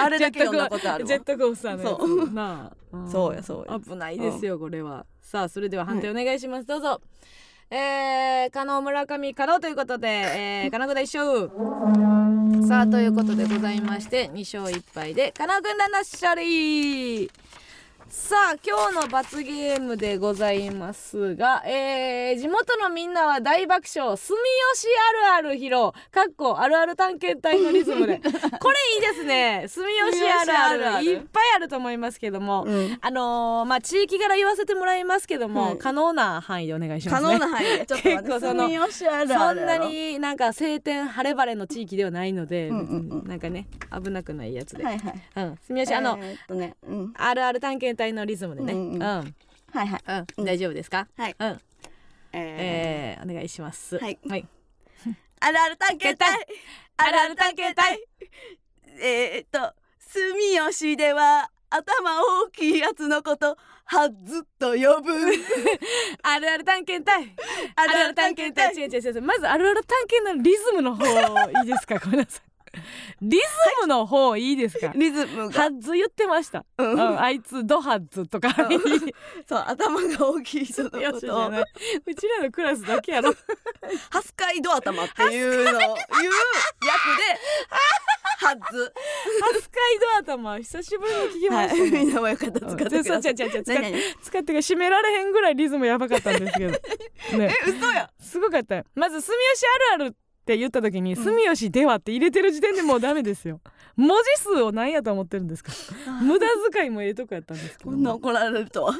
あれだけ読んだことあるわ。ジェットコースターのそう。なあ、ん。そうやそうや。危ないですよこれは。さあそれでは判定お願いします、どうぞ。えー、加納村上加納ということで、えー、加納軍団一勝さあということでございまして2勝1敗で加納軍団の勝利さあ今日の罰ゲームでございますが、えー、地元のみんなは大爆笑住吉あるある披露かっこあるある探検隊のリズムで。これいいですね。住吉あるある。あるある。いっぱいあると思いますけども、うん。あのーまあ地域柄言わせてもらいますけども、はい可能な範囲でお願いしますね。可能な範囲で。ちょっと結構その住吉あるあそんなになんか晴天晴れ晴れの地域ではないので、うんうんうん。なんかね危なくないやつで、はいはい。うん、住吉、あのえーねうん。あるある探検隊のリズムでね、ううんん。うん。はいはい。うん。大丈夫ですか、はい。うん。ええー、お願いします。はい。はい、ーあるある探検隊。あるある探検隊。えーっと住吉では頭大きいやつのことはずと呼ぶ。あるある探検隊。あるある探検隊。違う違う違う。まずあるある探検のリズムの方いいですか？ごめんなさいリズムの方いいですか？リズムが。ハッズ言ってました、うん。うん、あいつドハッズとか。そう頭が大きい人のこと。うちらのクラスだけやろ。ハスカイド頭っていうのを言う役ではずハスカイド頭久しぶりに聞きまはいした、ね。みんなもよかったら使ってください。使ってか締められへんぐらいリズムやばかったんですけど。ね。え嘘や。すごかった。よまず住吉あるあるって言った時に住吉ではって入れてる時点でもうダメですよ。文字数を何やと思ってるんですか？無駄遣いもええとこやったんですけどこんな怒られるとは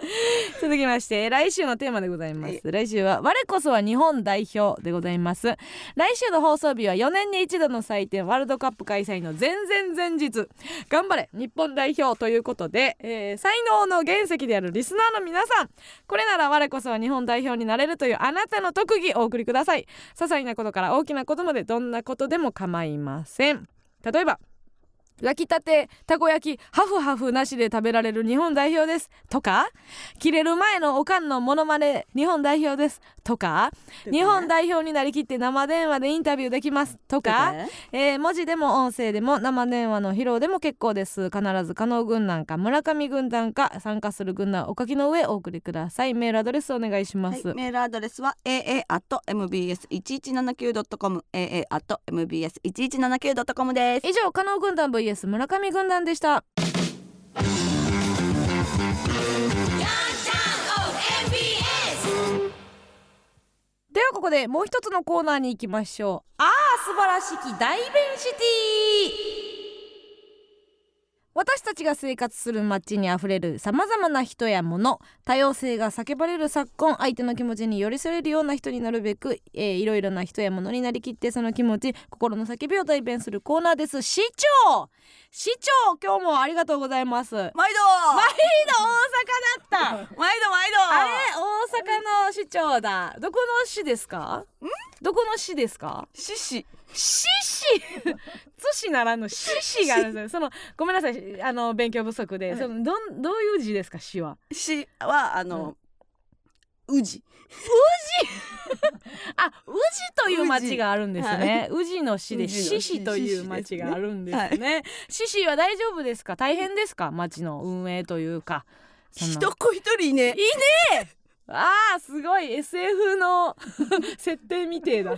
続きまして来週のテーマでございます、来週は我こそは日本代表でございます。来週の放送日は4年に一度の祭典ワールドカップ開催の前々前日。頑張れ日本代表ということで、えー才能の原石であるリスナーの皆さん。これなら我こそは日本代表になれるというあなたの特技お送りください。些細なことから大きなことまでどんなことでも構いません。例えば焼きたてたこ焼きハフハフなしで食べられる日本代表です。とか切れる前のおかんのモノマネ日本代表です。とか日本代表になりきって生電話でインタビューできます。とか、えー文字でも音声でも生電話の披露でも結構です。必ず加納軍団か村上軍団か参加する軍団お書きの上お送りください。メールアドレスお願いします、はい、メールアドレスは aa.mbs1179.com aa.mbs1179.com です。以上加納軍団 vs 村上軍団でした。ではここでもう一つのコーナーに行きましょう。ああ素晴らしき大弁シティ。私たちが生活する街にあふれるさまざまな人や物多様性が叫ばれる昨今相手の気持ちに寄り添えるような人になるべく、えーいろいろな人や物になりきってその気持ち心の叫びを代弁するコーナーです。市長！市長！今日もありがとうございます。毎度！毎度大阪だった。毎度毎あれ？大阪の市長だ。どこの市ですか？どこの市ですか？度獅子獅子津市ならぬ獅子があるんですよ。そのごめんなさい。あの勉強不足で、はい。そのどんどういう字ですか？市は。市はあの、宇治。あ宇治という町があるんですね。宇治の市で宇治の獅子という町があるんですね。獅子は大丈夫ですか？大変ですか？町の運営というか。そんな一子一人ねあーすごい。SF の 設定みてえだ。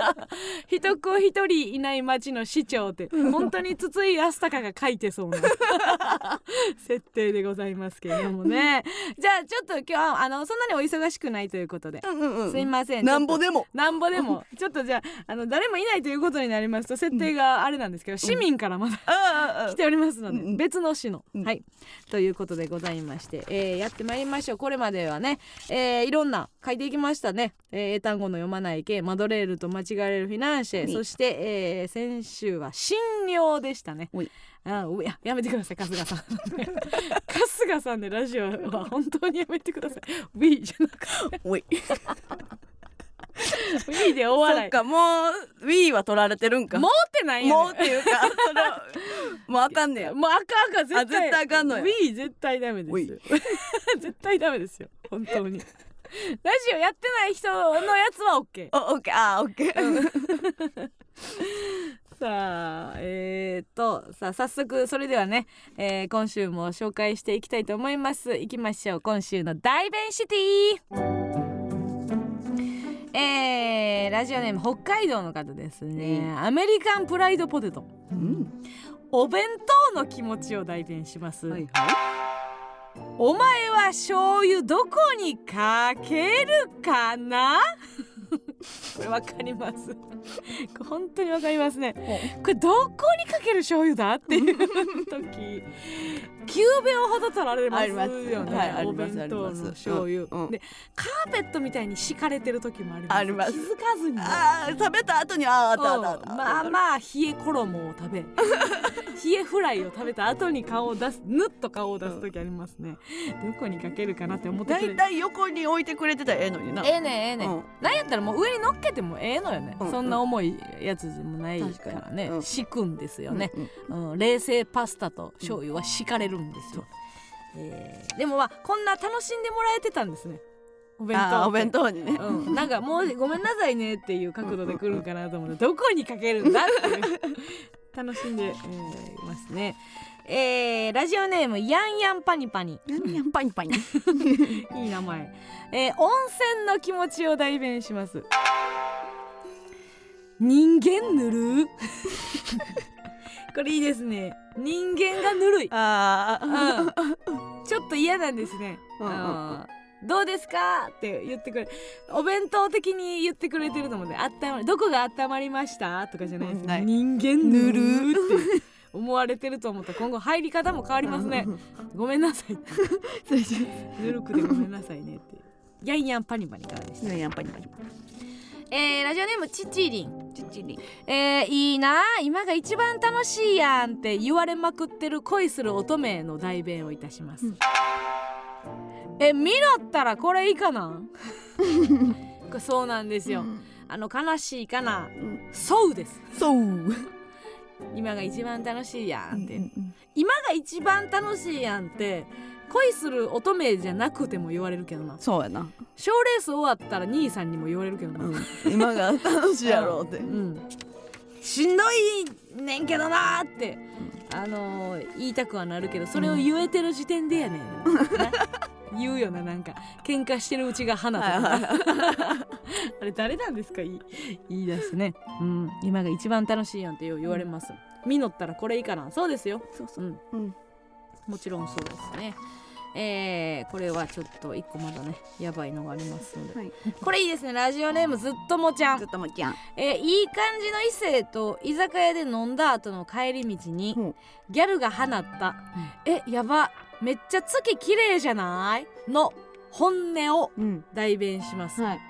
一子一人いない町の市長って本当に筒井康隆が書いてそうな 設定でございますけれどもね。じゃあちょっと今日はあのそんなにお忙しくないということで、うんうんうん。すいません。でなんぼでも。なんぼでも。ちょっとじゃああの誰もいないということになりますと設定があれなんですけど、市民からまだああ来ておりますので、うんうん。別の市の、うん。はい。ということでございまして、えーやってまいりましょう。これまではね、えーいろんな書いていきましたね、えー英単語の読まない系マドレールと間違えれるフィナンシェはい。そして、えー先週は診療でしたね。あうややめてください春日さん。春日さんでラジオは本当にやめてください。ウィーじゃなくて。おいウィーで大そ笑いっかもう Wii は取られてるんか。もうってないよ、ね、もうっていうかそれ もうあかんねや。もうあかんあかん絶対。あ絶対あかんのや。Wii 絶対ダメですよ。絶対ダメですよ。本当に。ラジオやってない人のやつは OK おオッケー。あーオッケー。さあえー、っとさあ早速それではね、えー今週も紹介していきたいと思います。いきましょう。今週の大弁シティえー、ラジオネーム北海道の方ですね、アメリカンプライドポテト。うん。お弁当の気持ちを代弁します、はい。お前は醤油どこにかけるかな？わかります。本当にわかりますね。これどこにかける醤油だっていう 時9秒ほど取られますよね、ありますはいお弁当の醤油、うん。うんでカーペットみたいに敷かれてる時もあります。あります。気づかずに。あー食べた後にあーあああったうんまあまあ冷え衣を食べ。冷えフライを食べた後に顔を出すぬっと顔を出す時ありますね、どこにかけるかなって思ってくれだいたい横に置いてくれてたらええのにな。ええねんええねん、うん。なんやったらもう上に乗っけてもええのよね、うんそんな重いやつでもないからに。ね、うん。敷くんですよね、うんうん。冷製パスタと醤油は敷かれるんですよ、えーでもまあこんな楽しんでもらえてたんですね。お弁当お弁当にね。うん、なんかもうごめんなさいねっていう角度で来るんかなと思ってどこにかけるんだって 楽しんで、えーいますね。えーラジオネームヤンヤンパニパニ。やんやんパニパニ。いい名前、えー温泉の気持ちを代弁します。人間ぬる？これいいですね。人間がぬるい、あー。うん、ちょっと嫌なんですね、どうですか？って言ってくれお弁当的に言ってくれてると思うんであったまりどこが温まりました？とかじゃないですない。人間ぬるって思われてると思った。ら今後入り方も変わりますね。ごめんなさい。ぬるくてごめんなさいねって。ヤンヤンパニパニからでしたやんやんパニパニ。えー、ラジオネームチチリン。ちっちりえー、いいな。今が一番楽しいやんって言われまくってる恋する乙女の代弁をいたします、うん。え見ろったらこれいいかな？そうなんですよ、あの悲しいかな？うん。そうです。そう今が一番楽しいやんって、うんうん今が一番楽しいやんって恋する乙女じゃなくても言われるけどな。そうやな。賞レース終わったら兄さんにも言われるけどな、うん。今が楽しいやろうって。うん、しんどいねんけどなーって、あのー言いたくはなるけどそれを言えてる時点でやねん、な言うよななんか。喧嘩してるうちが花とか。な あれ誰なんですか？言い言い出すね、うん、今が一番楽しいやんってよう言われます、実ったらこれいいかな。そうですよ、そうそう。うん。うん。もちろんそうですね。えー、これはちょっと一個まだねやばいのがありますので。はい。これいいですね。ラジオネームずっともちゃん。ずっともちゃん。えーいい感じの異性と居酒屋で飲んだ後の帰り道にほう。ギャルが放った「えやばめっちゃ月綺麗じゃない?」の本音をうん。代弁します。はい。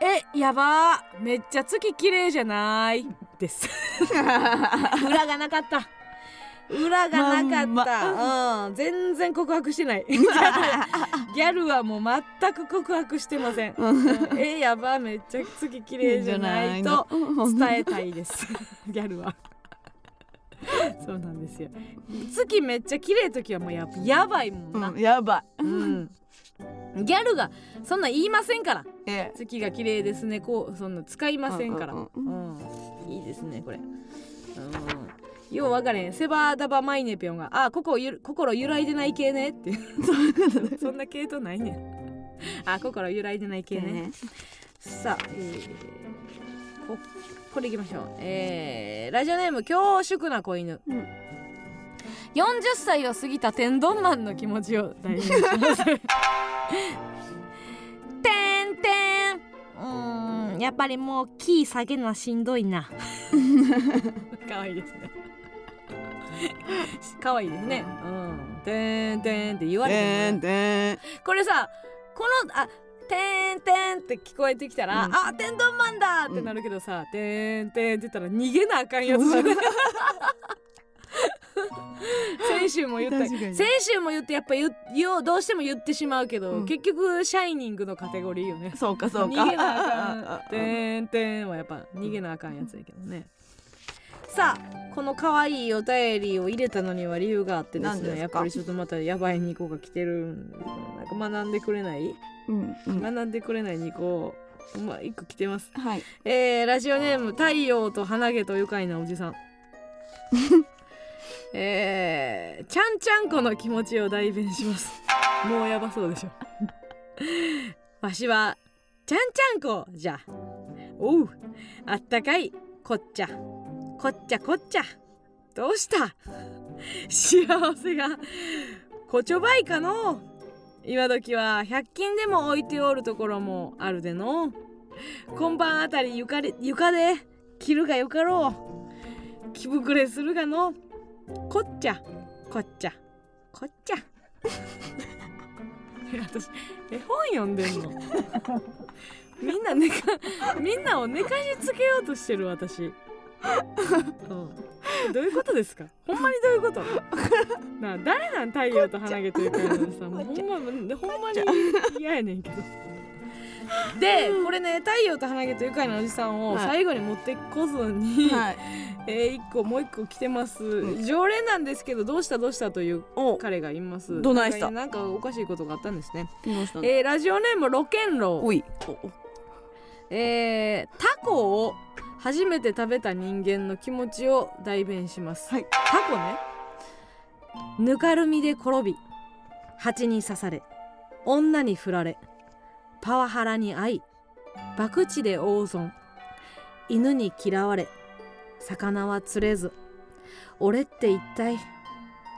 えやばめっちゃ月綺麗じゃない？です。裏がなかった。裏がなかった、うん、全然告白してない。ギャルギャルはもう全く告白してません、うん。えやばめっちゃ月綺麗じゃないと伝えたいです。ギャルは そうなんですよ。月めっちゃ綺麗時はもうややばいもんな、うんやばい。うん。ギャルがそんなん言いませんから。え月が綺麗ですね。こうそんな使いませんから、うんうんうんいいですねこれ、うん、よう分かれん。セバダバマイネピョンが「あここゆ心揺らいでない系ね」ってそんな系統ないねん。あ心揺らいでない系ね。ね。さあ、えーここれいきましょう。えーラジオネーム恐縮な子犬、うん。40歳を過ぎた天丼マンの気持ちを代弁します。てんてん。うーんやっぱりもうキー下げるのはしんどいな。可愛いですね。可愛いですね。うん。てんてんって言われてもね。これさこのあてんてんって聞こえてきたら、うんあ天丼マンだってなるけどさ、てんてんって言ったら逃げなあかんやつだね 先週も言った。先週も言ってやっぱ言うどうしても言ってしまうけど、うん。結局シャイニングのカテゴリーよね。そうかそうか。逃げなあかあ ん。てんてんはやっぱ逃げなあかんやつやけどね。さあこの可愛いお便りを入れたのには理由があってですねやっぱりちょっとまたやばい2個が来てるなんか学んでくれない？うんうん。学んでくれない2個まあ1個来てます。はい。えー、ラジオネーム太陽と花毛と愉快なおじさん。えー、ちゃんちゃんこの気持ちを代弁します。もうやばそうでしょ。わしはちゃんちゃんこじゃ。おうあったかい。こっちゃ。こっちゃこっちゃ。どうした。幸せがこちょばいかの今時は100均でも置いておるところもあるでの。今晩あたり床で床で着るがよかろう。着膨れするがの。こっちゃ。こっちゃ。こっちゃ。え 私絵本読んでんの。みんな寝かみんなを寝かしつけようとしてる私、うん、どういうことですか？ほんまにどういうこと？なあ誰なん太陽と花毛というかさもうほんまほんまに嫌やねんけど。でこれね太陽と花毛と愉快なおじさんをはい。最後に持ってこずに、はい。えー、1個もう1個来てます、うん。常連なんですけどどうしたどうしたというお。彼がいます。どないした？なんかおかしいことがあったんですね、どえー、ラジオネームロケンロおい。えー、タコを初めて食べた人間の気持ちを代弁します、はい。タコねぬかるみで転び蜂に刺され女に振られパワハラに遭い博打で大損犬に嫌われ魚は釣れず俺って一体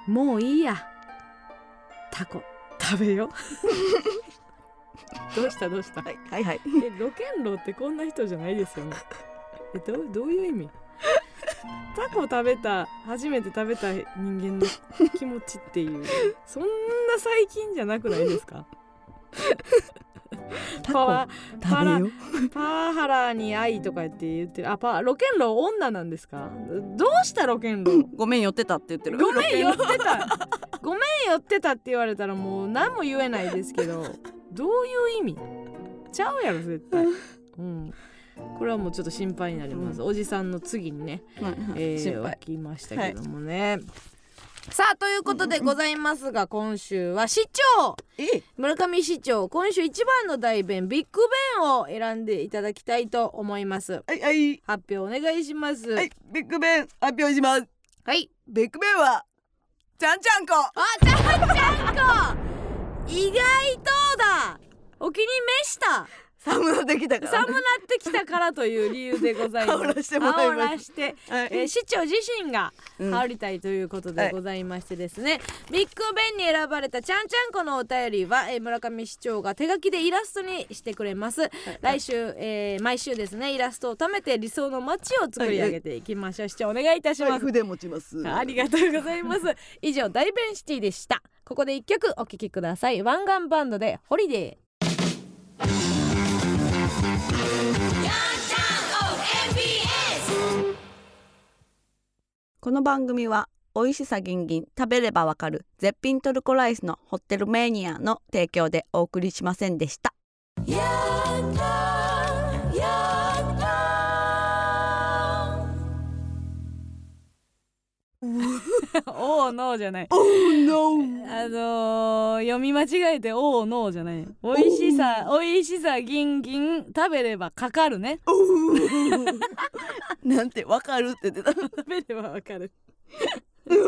もういいやタコ食べよ どうしたどうした？はい。はいはい。えロケンロってこんな人じゃないですよねえどうどういう意味？タコ食べた初めて食べた人間の気持ちっていう。そんな最近じゃなくないですか？パワパラ食べよ。パワハラに愛とか言って言ってる。あパロケンロ女なんですか？どうしたロケンロごめん寄ってたって言ってる。ごめん寄ってた。ごめん寄ってたって言われたらもう何も言えないですけど。どういう意味？ちゃうやろ絶対。うんこれはもうちょっと心配になります、おじさんの次にね、はいはい。えー、心配。起きましたけどもね、さあということでございますが今週は市長。え村上市長今週一番の代弁ビッグベンを選んでいただきたいと思います。はいはい。発表お願いします。はいビッグベン発表します。はい。ビッグベンはちゃんちゃんこ。あちゃんちゃんこ。意外とだ。お気に召した寒なってきたから。寒なってきたからという理由でございます。羽織らしてもらいます。羽織らして、はい。えー市長自身がうん羽織りたいということはいでございましてですね、ビッグベンに選ばれたちゃんちゃんこのお便りは、えー村上市長が手書きでイラストにしてくれます、来週、えー毎週ですねイラストを貯めて理想の街を作り上げていきましょう、市長お願いいたします、はい筆持ちます。ありがとうございます。以上大弁シティでした。ここで一曲お聴きください。湾岸バンドでホリデーこの番組は美味しさギンギン食べればわかる絶品トルコライスのホテルメニアの提供でお送りしませんでした。おーノーじゃない。Oh no. あのー、読み間違えておーノーじゃない。美味しさ美味しさギンギン食べればかかるね。なんてわかるって言ってた。食べればわかる。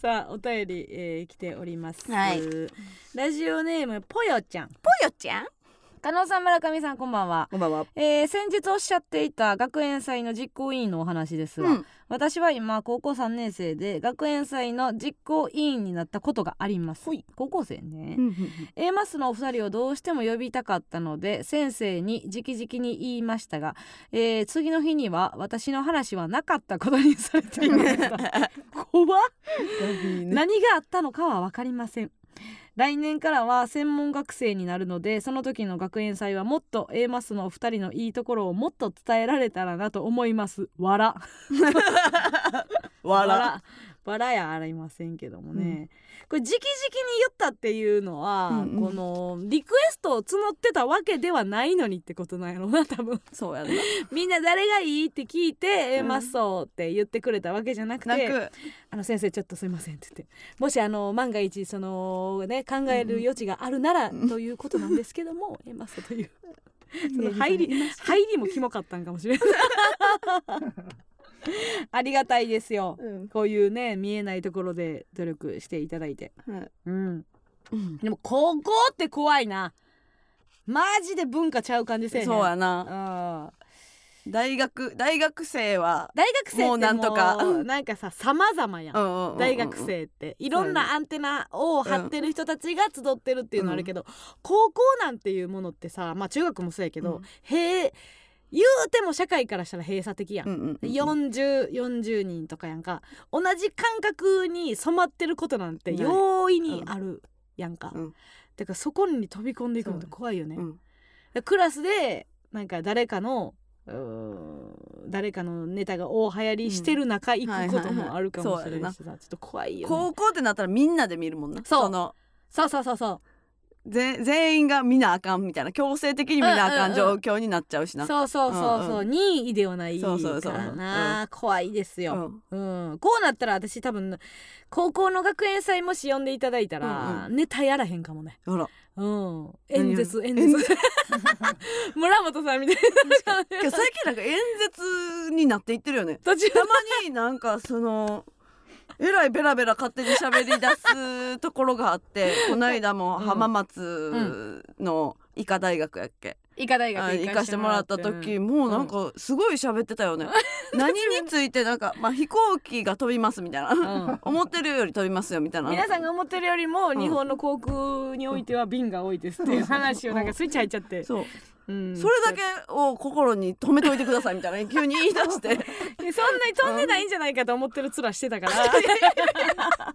さあお便り、えー来ております、はい。ラジオネームぽよちゃん。ぽよちゃん？加納さん村上さんこんばんは、こんばんは。えー先日おっしゃっていた学園祭の実行委員のお話ですが、うん。私は今高校3年生で学園祭の実行委員になったことがあります。高校生ね、A マスのお二人をどうしても呼びたかったので先生に直々に言いましたが、えー次の日には私の話はなかったことにされていました。怖っ。何があったのかは分かりません来年からは専門学生になるのでその時の学園祭はもっと A マスのお二人のいいところをもっと伝えられたらなと思います。わらわららわらやありませんけどもね、これ直々に言ったっていうのは、うんうん。このリクエストを募ってたわけではないのにってことなんやろな 多分。そうやな。みんな誰がいいって聞いて「えーマッソ」って言ってくれたわけじゃなくてなく。あの先生ちょっとすいませんって言って。もしあの万が一そのね考える余地があるならということなんですけども「えーマッソ」という。その入り入りもキモかったんかもしれない ありがたいですよ。うん。こういうね見えないところで努力していただいて。はい。うん。でも高校って怖いな。マジで文化ちゃう感じせえへん。そうやな。うん。大学大学生は大学生ってもうなんとか。なんかさ様々やん。うんうんうんうん。大学生って。いろんなアンテナを張ってる人たちが集ってるっていうのあるけど、高校なんていうものってさまあ中学もそうやけど、うん。へ言うても社会からしたら閉鎖的やん。うんうんうん 40, 40人とかやんか。同じ感覚に染まってることなんて容易にあるやんか、うん。てかそこに飛び込んでいくのって怖いよね、う。ん。クラスでなんか誰かの誰かのネタが大流行りしてる中行くこともあるかもしれないしさちょっと怖いよ、ね、高校ってなったらみんなで見るもんな。そう。の。そうそうそうそう。ぜ全員が見なあかんみたいな強制的に見なあかうんん状況になっちゃうしな、そうそうそうそう、うん任意ではないかそうそうそう。らな怖いですよ、うん。うん、こうなったら私多分高校の学園祭もし呼んでいただいたら、うんネタやらへんかもね。あら。うん。何演説演演説。村本さんみたいな。最近なんか演説になっていってるよね。たまになんかそのえらいベラベラ勝手に喋り出すところがあって この間も浜松の医科大学やっけ、医科大学あ行かしてもらった時もうなんかすごい喋ってたよね、何についてなんか、まあ、飛行機が飛びますみたいな、うん。思ってるより飛びますよみたいな。皆さんが思ってるよりもん。日本の航空においては便が多いですっていう話をなんかスイッチ入っちゃって、そううん。それだけを心に留めといてくださいみたいな。急に言い出して。で そんなに飛んでないんじゃないかと思ってる面してたから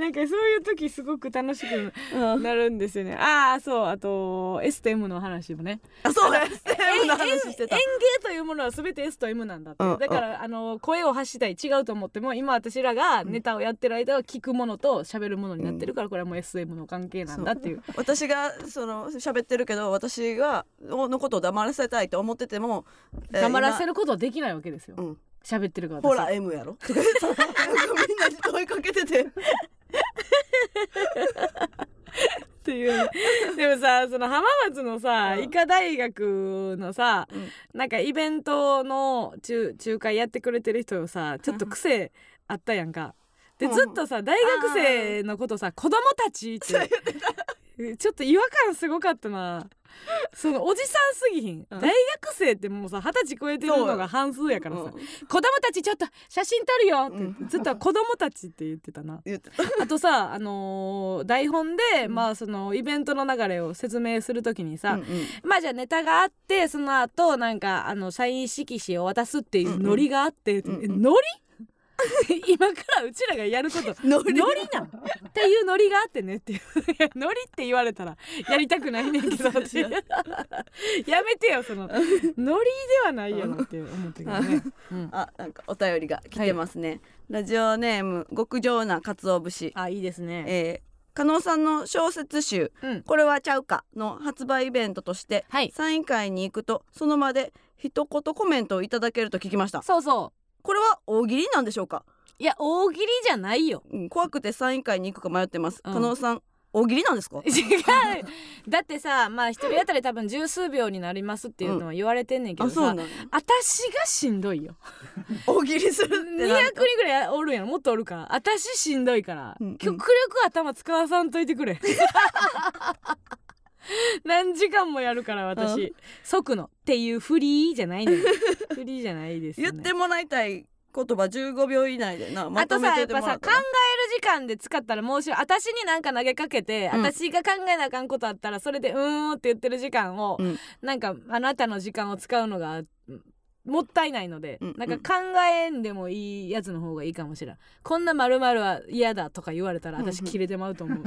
なんかそういう時すごく楽しくうん。なるんですよね。ああそう。あと S と M の話もね。あそうだ。SM の演話してた。演芸というものは全て S と M なんだって、うんだからあの声を発したい違うと思っても今私らがネタをやってる間は聞くものと喋るものになってるから、これはもう SM の関係なんだっていう。私がその喋ってるけど私がのことを黙らせたいと思ってても、えー黙らせることはできないわけですよ。喋ってるから私ほら M やろ。みんなに問いかけててっていうね。でもさその浜松のさ、うん。医科大学のさ、うん。なんかイベントの中仲介やってくれてる人さちょっと癖あったやんか。でうん。ずっとさ大学生のことさ子供たちってちょっと違和感すごかったな。そのおじさんすぎひん、うん。大学生ってもうさ二十歳超えてるのが半数やからさ、うん。子供たちちょっと写真撮るよって、うん。ずっと子供たちって言ってたな。あとさ、あのー台本で、うん。まあそのイベントの流れを説明するときにさ、うんうん。まあじゃあネタがあってその後なんかあの社員色紙を渡すっていうノリがあって、うんうん。えノリ？今からうちらがやることノリ ノリなんっていうノリがあってねっていう。ノリって言われたらやりたくないねんけど私やめてよその。ノリではないやろって思ったけどね、うん、あなんかお便りが来てますね、ラジオネーム極上な鰹節。あいいですね。えー加納さんの小説集。うん「これはちゃうか」の発売イベントとしてはい。サイン会に行くとその場で一言コメントをいただけると聞きました。そうそうこれは大喜利なんでしょうか、いや大喜利じゃないよ。うん、怖くてサイン会に行くか迷ってます、うん。加納さん大喜利なんですか？違う。だってさまあ一人当たり多分十数秒になりますっていうのは言われてんねんけどさ、うなんや。私がしんどいよ。大喜利するって200な人ぐらいおるんやろもっとおるから。私しんどいから、うんうん。極力頭使わさんといてくれ 何時間もやるからう私。即のっていうフリーじゃないのよ。フリーじゃないですよね。言ってもらいたい言葉15秒以内でなまとめあとさやてってぱさ考える時間で使ったら申し訳私になんか投げかけて、うん。私が考えなあかんことあったらそれでうーんって言ってる時間を、うん。なんかあなたの時間を使うのがうんもったいないので、うん。なんか考えんでもいいやつの方がいいかもしれん。こんなまるは嫌だとか言われたら私うんうん。切れてまうと思う、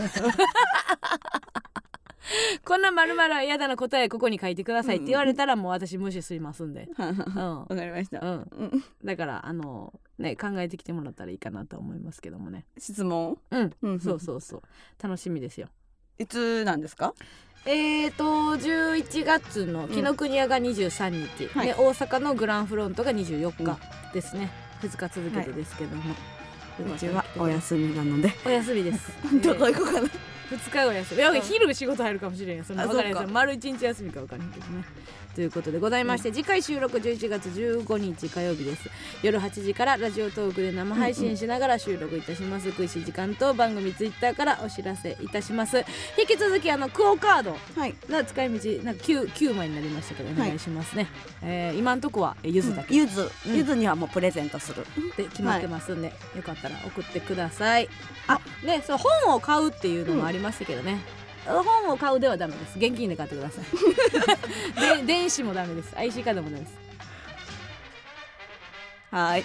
こんなまるは嫌だの答えここに書いてくださいって言われたらもう私無視しますんで、わうんかりました、うん、うん。だからあのね考えてきてもらったらいいかなと思いますけどもね。質問？うん、うん。そうそうそう。楽しみですよ。いつなんですか？えーと11月の紀ノ国屋が23日、はい。で大阪のグランフロントが24日ですね、2日続けてですけども、うちはお休みなので。お休みです。どこ行こうかな2日お休みいやうん。昼仕事入るかもしれんよ。そんなあ分か。ら丸1日休みか分からへんけどね。ということでございまして、次回収録11月15日火曜日です。夜8時からラジオトークで生配信しながら収録いたします、食いし時間と番組ツイッターからお知らせいたします。引き続きあのクオカードはいの使い道なんか 9, 9枚になりましたけどお願いしますね、えー今んとこはえゆずだけ。ゆず。うん。ゆずにはもうプレゼントする。で決まってますんで、よかったら送ってくださいあねそう本を買うっていうのもありましたけどね、本を買うではダメです。現金で買ってください。で電子もダメです。IC カードもダメです。はい